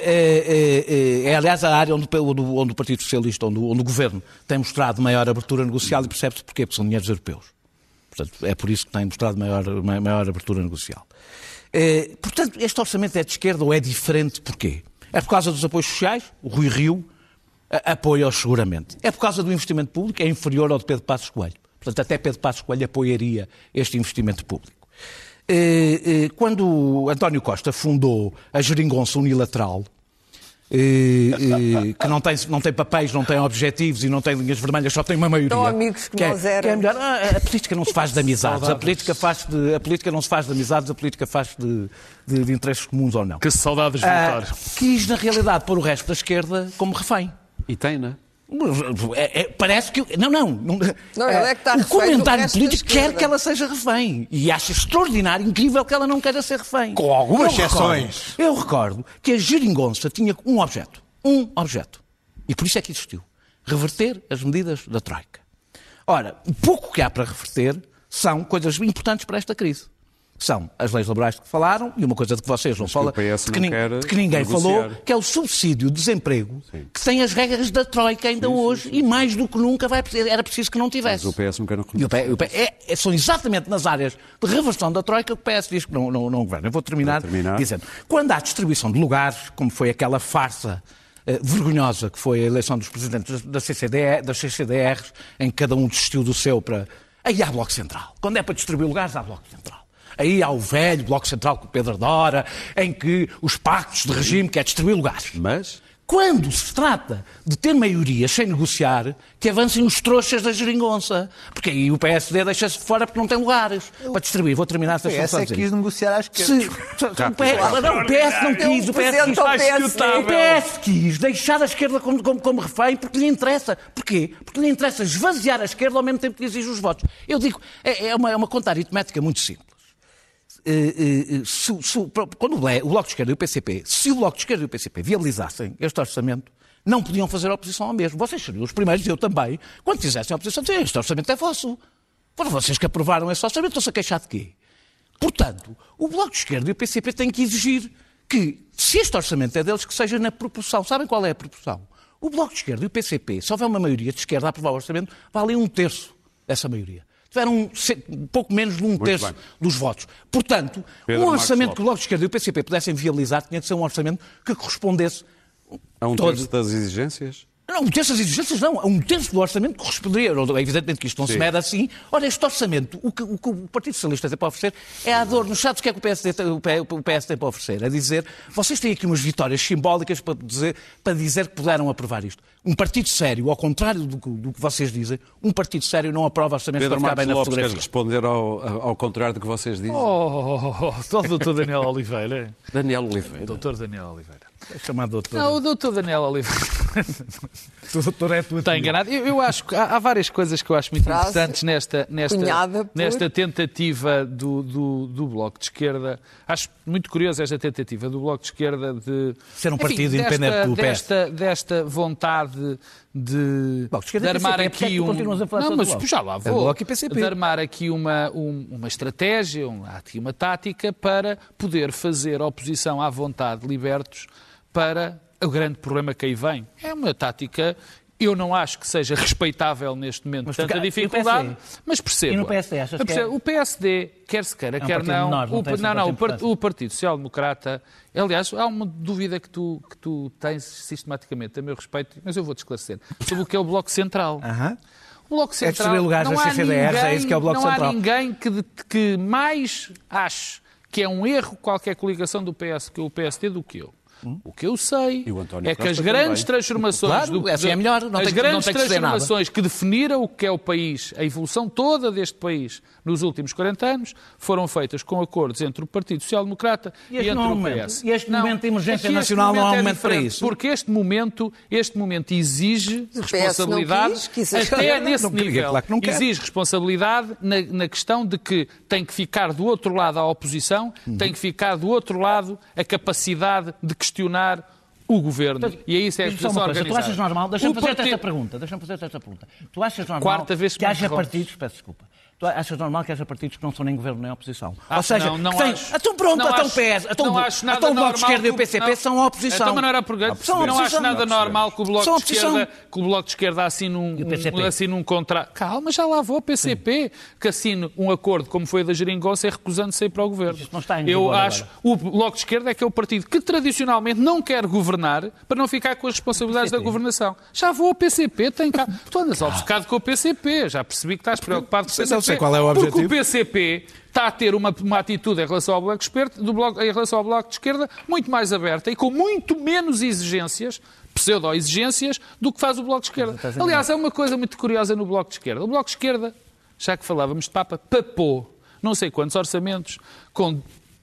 é, é, é, aliás, a área onde, onde, onde o Partido Socialista, onde, o- onde o Governo tem mostrado maior abertura negocial e percebe-se porquê, porque são dinheiros europeus. Portanto, é por isso que tem mostrado maior, ma- maior abertura negocial. É, portanto, este orçamento é de esquerda ou é diferente porquê? É por causa dos apoios sociais? O Rui Rio apoia-os seguramente. É por causa do investimento público? É inferior ao de Pedro Passos Coelho. Portanto, até Pedro Passos Coelho apoiaria este investimento público. Eh, eh, Quando António Costa fundou a Geringonça Unilateral, que não tem, não tem papéis, não tem objetivos e não tem linhas vermelhas, só tem uma maioria. Tão amigos que é, nós éramos. que é melhor. Ah, a política não se faz de amizades, a política, faz de, a política não se faz de amizades, a política faz de, de- de interesses comuns ou não. Que saudades de Ah, votar. quis, na realidade, pôr o resto da esquerda como refém. E tem, não é? É- é- parece que. Não, não. não, Não, ele é que está o do comentário político quer que ela seja refém. E acha extraordinário, incrível que ela não queira ser refém. Com algumas Eu recordo- exceções. eu recordo que a geringonça tinha um objeto. Um objeto. E por isso é que existiu. Reverter as medidas da Troika. Ora, o pouco que há para reverter são coisas importantes para esta crise. São as leis laborais que falaram e uma coisa de que vocês não falam, PS de, que quer de que ninguém negociar. falou, que é o subsídio de desemprego, que tem as regras da Troika ainda hoje e mais do que nunca vai, era preciso que não tivesse. Mas o PS não E o P- o P- é- é- são exatamente nas áreas de reversão da Troika que o PS diz que não, não, não governa. Eu vou terminar, terminar. dizendo, quando há distribuição de lugares, como foi aquela farsa eh, vergonhosa que foi a eleição dos presidentes da CCDR, das CCDRs, em que cada um desistiu do seu para... Aí há Bloco Central. Quando é para distribuir lugares, há Bloco Central. Aí há o velho Bloco Central com o Pedro Dora, em que os pactos de regime, que é distribuir lugares. Mas Quando se trata de ter maioria sem negociar, que avancem os trouxas da geringonça. Porque aí o PSD deixa-se de fora porque não tem lugares para distribuir. Vou terminar esta Essa é que quis negociar à esquerda. se, se- o, PS, não, o PS não quis, o PS quis, o o PSD. PS quis deixar a esquerda como, como, como refém porque lhe interessa. Porquê? Porque lhe interessa esvaziar a esquerda ao mesmo tempo que exige os votos. Eu digo, é, é uma, é uma conta aritmética muito simples. Eh, eh, eh, se- se- quando o Bloco de Esquerda e o PCP, se o Bloco de Esquerda e o PCP viabilizassem este orçamento, não podiam fazer oposição ao mesmo. Vocês seriam os primeiros, eu também, quando fizessem oposição, diziam, este orçamento é vosso. Foram vocês que aprovaram esse orçamento, estão-se a queixar de quê? Portanto, o Bloco de Esquerda e o PCP têm que exigir que, se este orçamento é deles, que seja na proporção. Sabem qual é a proporção? O Bloco de Esquerda e o PCP, se houver uma maioria de esquerda a aprovar o orçamento, vale um terço dessa maioria. Tiveram se- pouco menos de um terço bem. dos votos. Portanto, Pedro um orçamento que o Bloco de Esquerda e o PCP pudessem viabilizar tinha de ser um orçamento que correspondesse há um Todo. terço das exigências? não, um terço das exigências não, a um terço do orçamento corresponderia. Evidentemente que isto não se Sim. mede assim. Ora, este orçamento, o que o, que o Partido Socialista tem para oferecer é a dor. Sabes o que é que o PSD, tem, o PS tem para oferecer? É dizer, vocês têm aqui umas vitórias simbólicas para dizer, para dizer que puderam aprovar isto. Um partido sério, ao contrário do que, do que vocês dizem, um partido sério não aprova orçamentos Pedro para ficar bem na Lopes quer fotografia. responder ao, ao contrário do que vocês dizem? Oh, só o doutor Daniel Oliveira. Daniel Oliveira. Doutor Daniel Oliveira. É chamado doutor. Não, o doutor Daniel Oliveira. O doutor é tua Está enganado. Eu, eu acho que há, há várias coisas que eu acho muito Frase interessantes nesta, nesta, por- nesta tentativa do, do, do Bloco de Esquerda. Acho muito curiosa esta tentativa do Bloco de Esquerda de. Ser um enfim, partido desta, independente do PS. desta, desta vontade de, Bloco de Esquerda de armar PCP, é aqui um. Não, mas já lá vou. De armar aqui uma, um- uma estratégia, um, uma tática para poder fazer oposição à vontade de libertos para o grande problema que aí vem. É uma tática Eu não acho que seja respeitável neste momento Mas tanta dificuldade, mas percebo. E no PSD achas que é? O PSD, quer se queira, É um quer não, menor, não o, não, não, o, Partido Social Democrata, aliás, há uma dúvida que tu, que tu tens sistematicamente a meu respeito, mas eu vou-te esclarecer, sobre o que é o Bloco Central. Aham. O Bloco É Central. distribuir lugares não há CCDRs, é isso que é o Bloco não Central. há ninguém que, que mais ache que é um erro qualquer coligação do PS, que o PSD do que eu. O que eu sei E é que as grandes também. transformações Claro, do, essa é a melhor, não as tem que- não grandes tem que transformações que definiram o que é o país, a evolução toda deste país nos últimos 40 anos, foram feitas com acordos entre o Partido Social Democrata E e, entre não é o momento. PS. E este momento de emergência é que nacional não é um é momento para isso. Porque este momento, este momento exige O PS responsabilidade não quis, quis até escolher. nesse Não queria, nível. claro que não quer. exige responsabilidade na, na questão de que tem que ficar do outro lado a oposição, Uhum. tem que ficar do outro lado a capacidade de questionar o governo. E é isso é a uma coisa, tu organizada. achas normal, deixa-me fazer-te partido- esta pergunta, deixa-me fazer-te esta pergunta. Tu achas normal Quarta vez que haja partidos, peço desculpa, tu achas normal que haja partidos que não são nem governo nem oposição? Ou seja, não, não têm, acho. então pronto, Não então acho- PS, então, não acho nada então o Bloco de Esquerda e o PCP não. são a oposição. Então, mas não era por... São não acho nada normal que o Bloco de. Esquerda, que o Bloco de Esquerda assine um, um, assine um contrato. Calma, já lá vou o PCP, que assine um acordo como foi o da Geringonça e recusando-se a ir para o governo. Isto não está em Eu acho, o Bloco de Esquerda é que é o partido que tradicionalmente não quer governar para não ficar com as responsabilidades da governação. Já vou ao PCP, tem cá. Tu andas obcecado com o PCP, já percebi que estás preocupado com o PCP. Sei qual é o Porque objetivo. o PCP está a ter uma, uma atitude em relação ao bloco, de esquerda, do bloco, em relação ao bloco de esquerda muito mais aberta e com muito menos exigências, pseudo-exigências, do que faz o Bloco de Esquerda. Aliás, é uma coisa muito curiosa no Bloco de Esquerda. O Bloco de Esquerda, já que falávamos de Papa, papou não sei quantos orçamentos com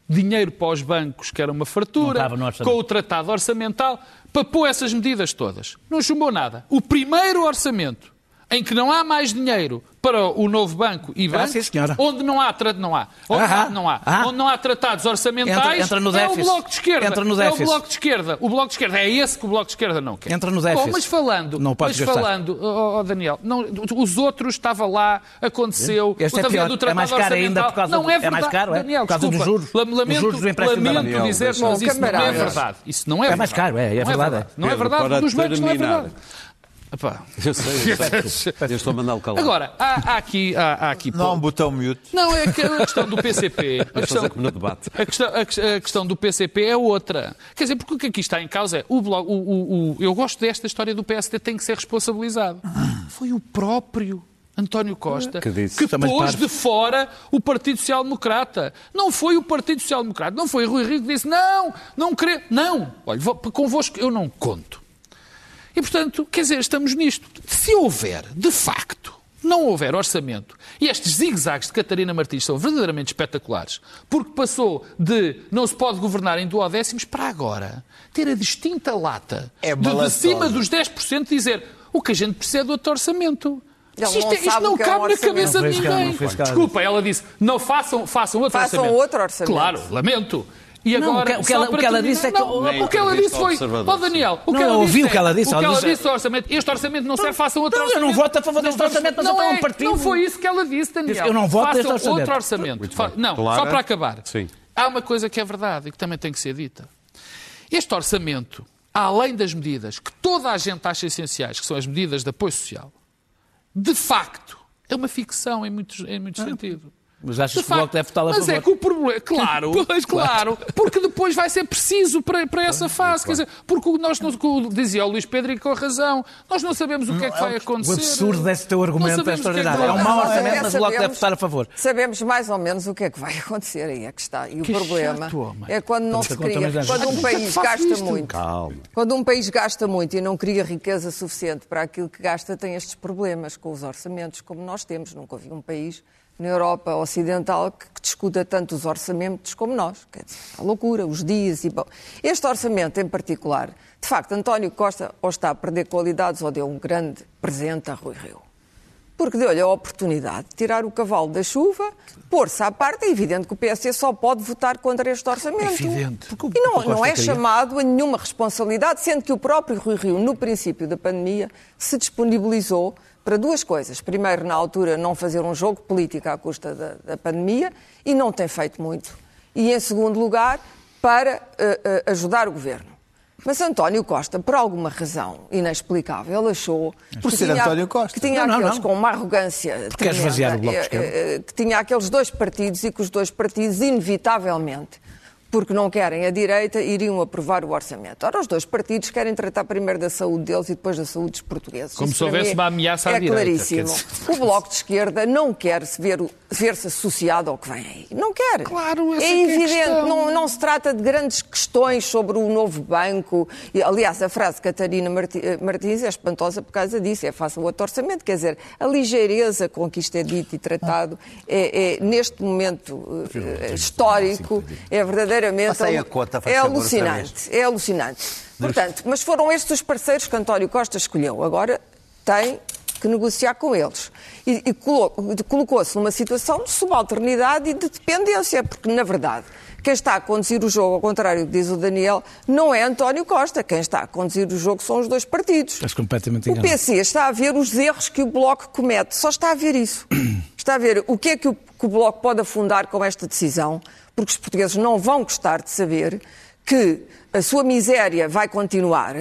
dinheiro para os bancos, que era uma fartura, com o tratado orçamental, papou essas medidas todas. Não chumbou nada. O primeiro orçamento em que não há mais dinheiro para o novo banco e bancos, sim, senhora. onde não há, não há, onde Ahá. há- não há, Ah. onde não há tratados orçamentais, Entra- entra no é o déficit. bloco de esquerda. Entra no É o déficit. bloco de esquerda. O bloco de esquerda é esse que o bloco de esquerda não quer. Entra no déficit. Bom, mas falando, Não mas gastar. falando, oh, oh, Daniel, não, os outros estava lá, aconteceu, Este é pior. do É tratado mais caro ainda por causa não é é mais verdade. caro, é? Daniel, Por causa dos desculpa, juros. lam- Lamento, Os juros do empréstimo lamento Daniel, dizer, mas isso não é verdade. Isso não é, É verdade. mais caro, é, é Não verdade, Não é verdade, dos bancos não é verdade. Epá. Eu sei, eu sei. Eu estou a mandá-lo calar. Agora, há, há aqui, há, há aqui Não há um botão mute. Não, é que a questão do PCP. A questão, no debate. a questão, a que- a questão do PCP é outra. Quer dizer, porque o que aqui está em causa é o bloco. O, o- o- eu gosto desta história do PSD tem que ser responsabilizado. Foi o próprio. António Costa, Que disse. Também pôs parte. de fora o Partido Social Democrata. Não foi o Partido Social Democrata, não foi Rui Rio que disse não, não querer. Não, olha, convosco eu não conto. E, portanto, quer dizer, estamos nisto. Se houver, de facto, não houver orçamento, e estes zigue-zagues de Catarina Martins são verdadeiramente espetaculares, porque passou de não se pode governar em duodécimos para agora ter a distinta lata É de, de cima dos 10% dizer o que a gente precisa é do outro orçamento. Isto, não é- isto sabe não o que é um cabe na cabeça Não de ninguém. Desculpa, ela disse, não façam, façam outro Façam orçamento. outro orçamento. Claro, lamento. E Não, agora, o que- o que ela- o que ela disse é que- Não, Nem o que ela disse foi... Ó Daniel, o Não, que ela eu ouvi disse o que ela disse, O que ela disse- ao orçamento, este orçamento não serve, façam outro Não, eu orçamento. não voto a favor deste orçamento, mas não eu estou é, um partido. Não foi isso que ela disse, Daniel. Eu não voto deste orçamento. outro orçamento. Não, só para acabar. Sim. Há uma coisa que é verdade e que também tem que ser dita. Este orçamento, além das medidas que toda a gente acha essenciais, que são as medidas de apoio social, de facto, é uma ficção em muitos, em muitos sentidos. Mas achas que o Bloco deve votá-la a Mas favor? é que o problema. Claro, Pois, claro. Porque depois vai ser preciso para, para essa fase. Quer dizer, porque o- nós não. o- Dizia o Luís Pedro e com razão. Nós não sabemos o que é que vai O acontecer. absurdo desse teu argumento é o é extraordinário. É um mau orçamento, mas o Bloco deve votar a favor. Sabemos mais ou menos o que é que vai acontecer aí, é que está. E o Que problema chato, é quando não se cria, quando um país gasta isto. muito, Calma. quando um país gasta muito e não cria riqueza suficiente para aquilo que gasta, tem estes problemas com os orçamentos, como nós temos. Nunca ouvi um país na Europa Ocidental que, que discuta tanto os orçamentos como nós. Quer dizer, a loucura, os dias e... Bom, este orçamento em particular, de facto, António Costa ou está a perder qualidades ou deu um grande presente a Rui Rio. Porque deu-lhe a oportunidade de tirar o cavalo da chuva, pôr-se à parte. É evidente que o PSD só pode votar contra este orçamento. É evidente. Porque E não, não é queria. chamado a nenhuma responsabilidade, sendo que o próprio Rui Rio, no princípio da pandemia, se disponibilizou para duas coisas. Primeiro, na altura, não fazer um jogo político à custa da, da pandemia, e não tem feito muito. E, em segundo lugar, para eh, eh, ajudar o governo. Mas António Costa, por alguma razão inexplicável, achou Por que ser tinha, António Costa. que tinha Não, não, aqueles não. com uma arrogância tremenda, eh, que tinha aqueles dois partidos e que os dois partidos, inevitavelmente, porque não querem a direita, iriam aprovar o orçamento. Ora, os dois partidos querem tratar primeiro da saúde deles e depois da saúde dos portugueses. Como Isso se houvesse uma ameaça à é direita, claríssimo. quer dizer. O Bloco de Esquerda não quer se ver, ver-se associado ao que vem aí. Não quer. Claro, essa é é é a evidente. questão. não, não se trata de grandes questões sobre o novo banco. E, aliás, a frase de Catarina eh, Martins é espantosa por causa disso. É faça o outro orçamento. Quer dizer, a ligeireza com que isto é dito e tratado é, é, neste momento eh, histórico, é verdadeiramente aí a conta, faz é alucinante. É alucinante. Portanto, mas foram estes os parceiros que António Costa escolheu. Agora tem que negociar com eles. E, e colo- colocou-se numa situação de subalternidade e de dependência, porque, na verdade, quem está a conduzir o jogo, ao contrário do que diz o Daniel, não é António Costa. Quem está a conduzir o jogo são os dois partidos. Estás completamente O. PC está a ver os erros que o Bloco comete, só está a ver isso. Está a ver o que é que o, que o Bloco pode afundar com esta decisão, porque os portugueses não vão gostar de saber que a sua miséria vai continuar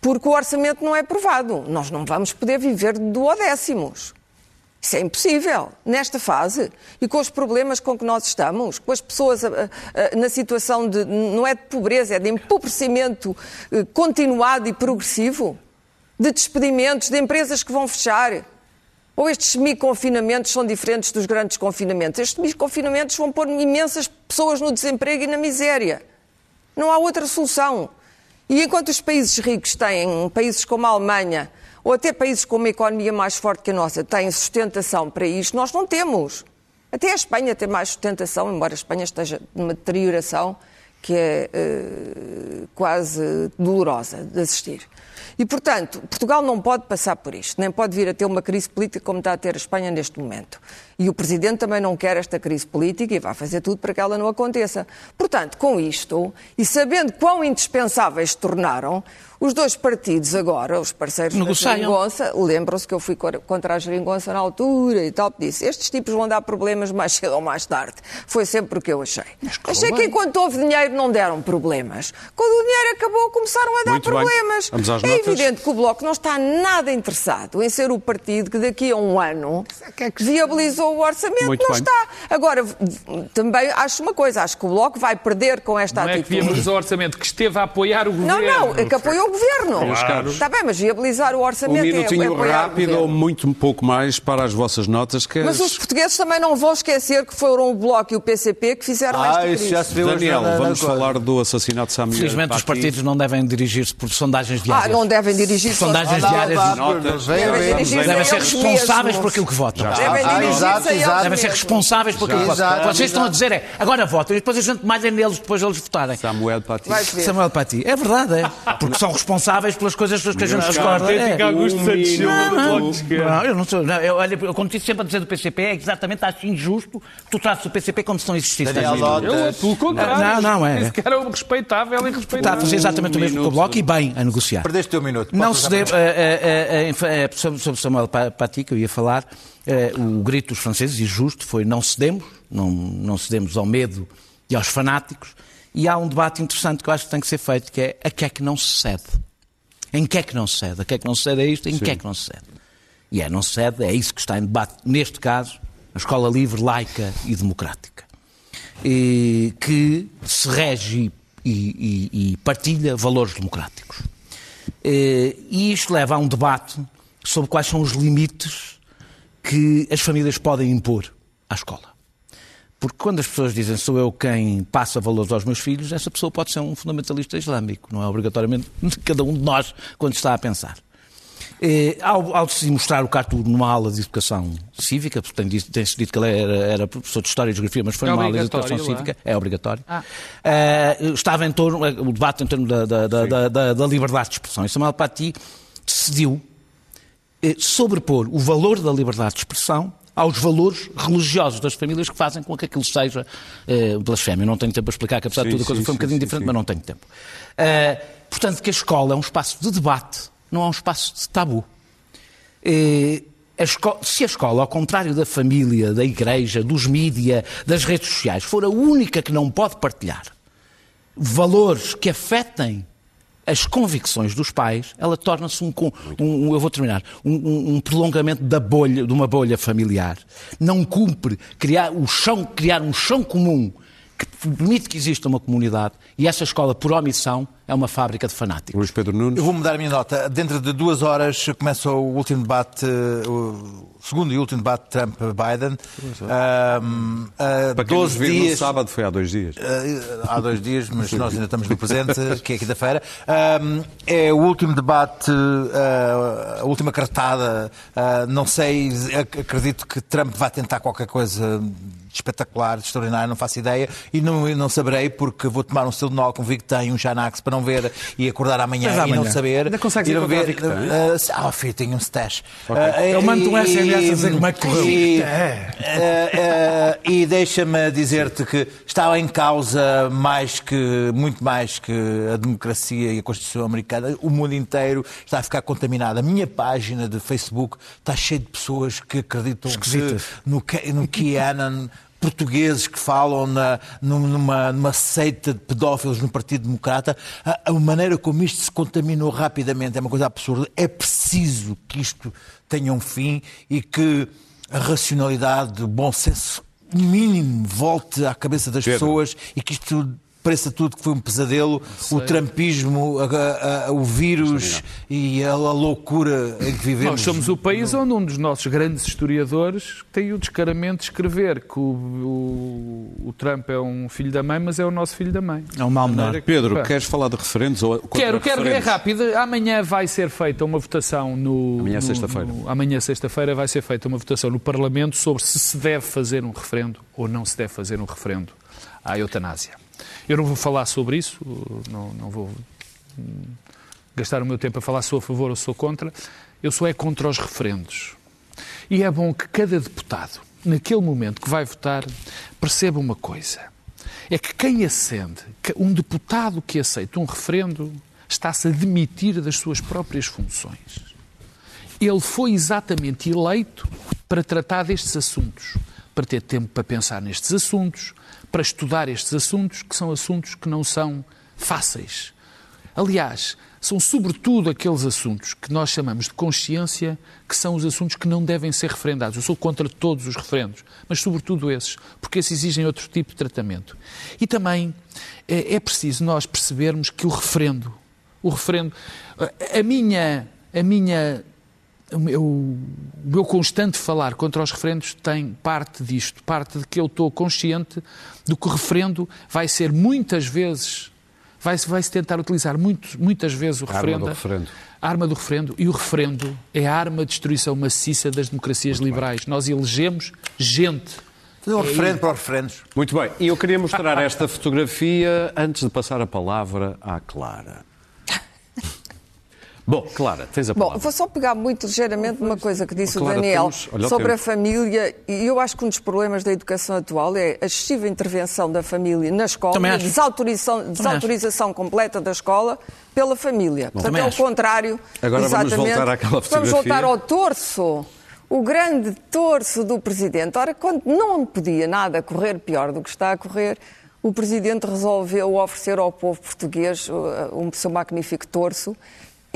porque o orçamento não é aprovado. Nós não vamos poder viver de duodécimos. Isso é impossível, nesta fase, e com os problemas com que nós estamos, com as pessoas na situação de, não é de pobreza, é de empobrecimento eh, continuado e progressivo, de despedimentos, de empresas que vão fechar. Ou estes semi-confinamentos são diferentes dos grandes confinamentos? Estes semi-confinamentos vão pôr imensas pessoas no desemprego e na miséria. Não há outra solução. E enquanto os países ricos têm, países como a Alemanha, ou até países com uma economia mais forte que a nossa, têm sustentação para isto, nós não temos. Até a Espanha tem mais sustentação, embora a Espanha esteja numa deterioração que é eh, quase dolorosa de assistir. E, portanto, Portugal não pode passar por isto, nem pode vir a ter uma crise política como está a ter a Espanha neste momento. E o Presidente também não quer esta crise política e vai fazer tudo para que ela não aconteça. Portanto, com isto, e sabendo quão indispensáveis se tornaram, os dois partidos agora, os parceiros Negociam. da geringonça, lembram-se que eu fui contra a geringonça na altura e tal, disse, estes tipos vão dar problemas mais cedo ou mais tarde. Foi sempre o que eu achei. Achei que enquanto houve dinheiro não deram problemas. Quando o dinheiro acabou, começaram a dar Muito problemas. É notas. evidente que o Bloco não está nada interessado em ser o partido que daqui a um ano viabilizou o orçamento. Muito não bem. está. Agora, também acho uma coisa, acho que o Bloco vai perder com esta Não é que atitude. viabilizou o orçamento, que esteve a apoiar o Não, governo. não, é que apoiou o governo. Caros. Está bem, mas viabilizar o Um orçamento é- é, minutinho apoiar o rápido governo. ou muito um pouco mais para as vossas notas. Que Mas as- os portugueses também não vão esquecer que foram o Bloco e o PCP que fizeram esta Ah, crise. isso já se hoje Daniel, na- na vamos coisa. falar do assassinato de Samuel Felizmente os partidos não devem dirigir-se por sondagens Ah, diárias. não devem dirigir Por sondagens Não, diárias. vem, Devem dirigir-se ser responsáveis por aquilo que votam. Devem Ah, dirigir-se exato, exato. Devem ser responsáveis por aquilo que Vocês estão a dizer é, agora votam, e depois a gente mais é neles depois eles votarem. Samuel Paty. Samuel Paty. É verdade, é. Porque são responsáveis pelas coisas pelas que a gente discorda. É. Augusto Santos Silva do Bloco de Esquerda. Não, eu não sou. Não, eu, olha, eu quando estive sempre a dizer do PCP, é exatamente acho injusto que tu trates o PCP como se não existisse. Lota. Eu, pelo contrário. Não, não, é. Esse cara é um respeitável e Está a respeitável. fazer exatamente o mesmo que o Bloco e bem a negociar. Perdeste o teu minuto. Não se deve, eh, eh, eh, sobre, Samuel Pa- Paty, que eu ia falar, o grito dos franceses, e justo, foi não cedemos, não, não cedemos ao medo e aos fanáticos, e há um debate interessante que eu acho que tem que ser feito, que é a que é que não se cede? Em que é que não se cede? A que é que não se cede é isto? Em que é que não se cede? E é não se cede, é isso que está em debate, neste caso, a escola livre, laica e democrática. E que se rege e, e- e partilha valores democráticos. Eh, E isto leva a um debate sobre quais são os limites que as famílias podem impor à escola. Porque quando as pessoas dizem sou eu quem passa valores aos meus filhos, essa pessoa pode ser um fundamentalista islâmico, não é obrigatoriamente cada um de nós quando está a pensar. Eh, ao, ao se mostrar o Cartoon numa aula de educação cívica, porque tem, dito- tem-se que ele era, era professor de História e Geografia, mas foi É numa aula de educação lá? cívica, é obrigatório. Eh, estava em torno, o debate em torno da, da- da- da- da- da liberdade de expressão. E Samuel Paty decidiu eh, sobrepor o valor da liberdade de expressão aos valores religiosos das famílias que fazem com que aquilo seja eh, blasfémia. Eu não tenho tempo para explicar, que apesar de Sim, tudo a coisa sim, foi um bocadinho sim, diferente, mas não tenho tempo. Eh, portanto, que a escola é um espaço de debate, não é um espaço de tabu. Eh, a se a escola, ao contrário da família, da igreja, dos mídia, das redes sociais, for a única que não pode partilhar valores que afetem as convicções dos pais, ela torna-se um, um, eu vou terminar, um, um, prolongamento da bolha, de uma bolha familiar. Não cumpre criar o chão, criar um chão comum que permite que exista uma comunidade e essa escola, por omissão, é uma fábrica de fanáticos. Luís Pedro Nunes. Eu vou mudar a minha nota. Dentro de duas horas começa o último debate, o segundo e último debate Trump-Biden. Um, Para quem 12 dias. No sábado foi há dois dias. Uh, há dois dias, mas nós ainda estamos no presente, que é quinta-feira. Um, é o último debate, uh, a última cartada. não sei, acredito que Trump vai tentar qualquer coisa espetacular, extraordinário, não faço ideia, e não, não saberei porque vou tomar um de com vi que tem um Xanax para não ver e acordar amanhã, amanhã. e não saber. Ainda consegues ir ver. Uh, ah, filho, tenho um stash. Okay. Uh, Eu mando um SMS a dizer como é que correu. E, uh, e deixa-me dizer-te que está em causa mais que, muito mais que a democracia e a Constituição americana, o mundo inteiro está a ficar contaminado. A minha página de Facebook está cheia de pessoas que acreditam que no, no QAnon portugueses que falam na, numa, numa seita de pedófilos no Partido Democrata, a, a, maneira como isto se contaminou rapidamente é uma coisa absurda. É preciso que isto tenha um fim e que a racionalidade, o bom senso mínimo volte à cabeça das Pedro. pessoas e que isto pareça tudo que foi um pesadelo, o trampismo, a, a, o vírus e a, a, loucura em que vivemos. Nós somos o país onde um dos nossos grandes historiadores tem o descaramento de escrever que o, o, o, Trump é um filho da mãe, mas é o nosso filho da mãe. É um mal menor. Pedro, queres falar de referendos? Ou quero, quero, é rápido. Amanhã vai ser feita uma votação no... Amanhã sexta-feira. Amanhã sexta-feira vai ser feita uma votação no Parlamento sobre se se deve fazer um referendo ou não se deve fazer um referendo à eutanásia. Eu não vou falar sobre isso, não, não vou hum, gastar o meu tempo a falar se sou a favor ou sou contra. Eu sou é contra os referendos. E é bom que cada deputado, naquele momento que vai votar, perceba uma coisa. É que quem acende, um deputado que aceita um referendo, está-se a demitir das suas próprias funções. Ele foi exatamente eleito para tratar destes assuntos, para ter tempo para pensar nestes assuntos, para estudar estes assuntos, que são assuntos que não são fáceis. Aliás, são sobretudo aqueles assuntos que nós chamamos de consciência, que são os assuntos que não devem ser referendados. Eu sou contra todos os referendos, mas sobretudo esses, porque esses exigem outro tipo de tratamento. E também é, é preciso nós percebermos que o referendo, o referendo, a minha, a minha o meu, o meu constante falar contra os referendos tem parte disto, parte de que eu estou consciente do que o referendo vai ser muitas vezes, vai-se vai -se tentar utilizar muito, muitas vezes o referendo, arma do referendo. A arma do referendo. E o referendo é a arma de destruição maciça das democracias muito liberais. Bem. Nós elegemos gente. Fazer um é referendo para os referendos. Muito bem. E eu queria mostrar esta fotografia antes de passar a palavra à Clara. Bom, Clara, tens a palavra. Bom, vou só pegar muito ligeiramente uma coisa que disse Clara, o Daniel temos... Olha, sobre a família. E eu acho que um dos problemas da educação atual é a excessiva intervenção da família na escola, a desautorização, desautorização completa da escola pela família. Bom, Portanto, é o contrário. Agora exatamente. vamos voltar àquela fotografia. Vamos voltar ao torso o grande torso do Presidente. Ora, quando não podia nada correr pior do que está a correr, o Presidente resolveu oferecer ao povo português uh, um seu magnífico torso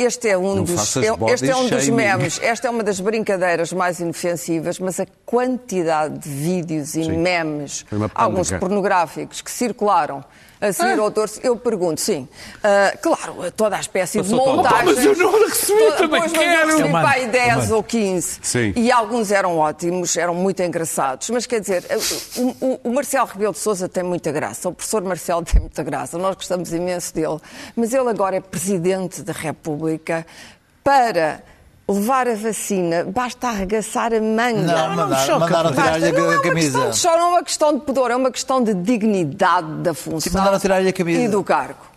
este é um, dos, este é um dos memes, esta é uma das brincadeiras mais inofensivas, mas a quantidade de vídeos e Sim. memes, alguns pornográficos, que circularam a seguir ah. ao torso, eu pergunto, sim. Uh, claro, toda a espécie Passou de montagens. Mas eu não recebi, toda, também pois, quero. Eu recebi para aí 10 ou 15. Sim. E alguns eram ótimos, eram muito engraçados. Mas quer dizer, o, o, o Marcelo Rebelo de Sousa tem muita graça, o professor Marcelo tem muita graça, nós gostamos imenso dele. Mas ele agora é Presidente da República para levar a vacina, basta arregaçar a manga. Não, não mandar, mandaram tirar-lhe a, não a camisa. Não é uma questão de não é uma questão de pudor, é uma questão de dignidade da função Sim, tirar a camisa. e do cargo.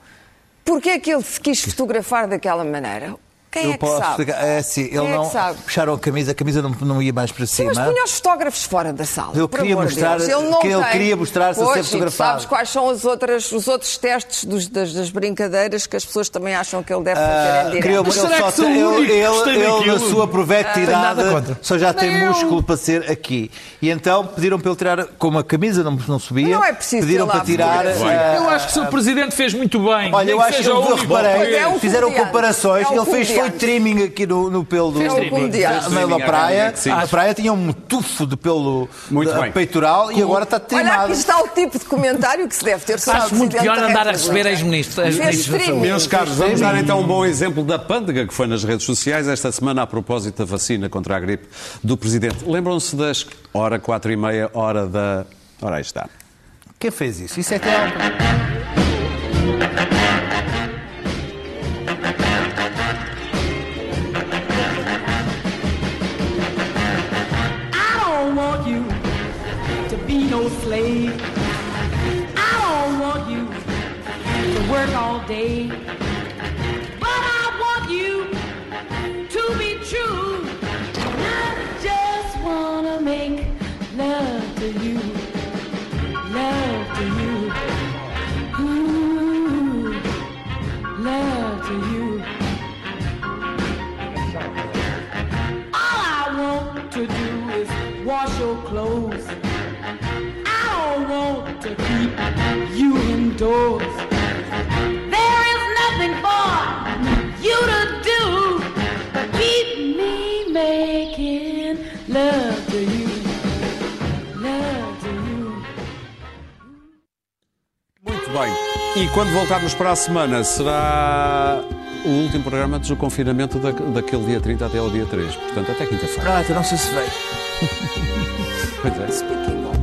Porquê é que ele se quis fotografar daquela maneira? Quem eu é que posso sabe? explicar. É assim, ele é não puxaram a camisa, a camisa não, não ia mais para cima. Mas punha os fotógrafos fora da sala. Ele por queria mostrar- Deus. Ele, não que ele queria mostrar-se a ser fotografado. sabes quais são as outras, os outros testes dos- das, das brincadeiras que as pessoas também acham que ele deve fazer queria- Mas ele será só que ele, ele, ele, na sua provectidade, nada contra. só já tem eu. músculo para ser aqui. E então pediram para ele tirar, como a camisa não, não subia, Não é preciso pediram para tirar. ah, Eu acho que o Sr. Presidente fez muito bem. Olha, eu acho que eu reparei, É fizeram comparações, É ele fez foi trimming aqui no, no pelo do, um da- comediante. na da praia. A praia tinha um tufo de pelo bem. peitoral e agora está Olha, trimado. aqui está o tipo de comentário que se deve ter sobre o Acho muito pior da andar a receber ex-ministros. Meus caros, vamos dar então um bom exemplo da pândega que foi nas redes sociais esta semana a propósito da vacina contra a gripe do Presidente. Lembram-se das hora quatro e meia, hora da... Ora, aí está. Quem fez isso? Isso é que é... day. E quando voltarmos para a semana, será o último programa antes do confinamento da, daquele dia 30 até ao dia 3. Portanto, até quinta-feira. Ah, não sei se veio. Pois é.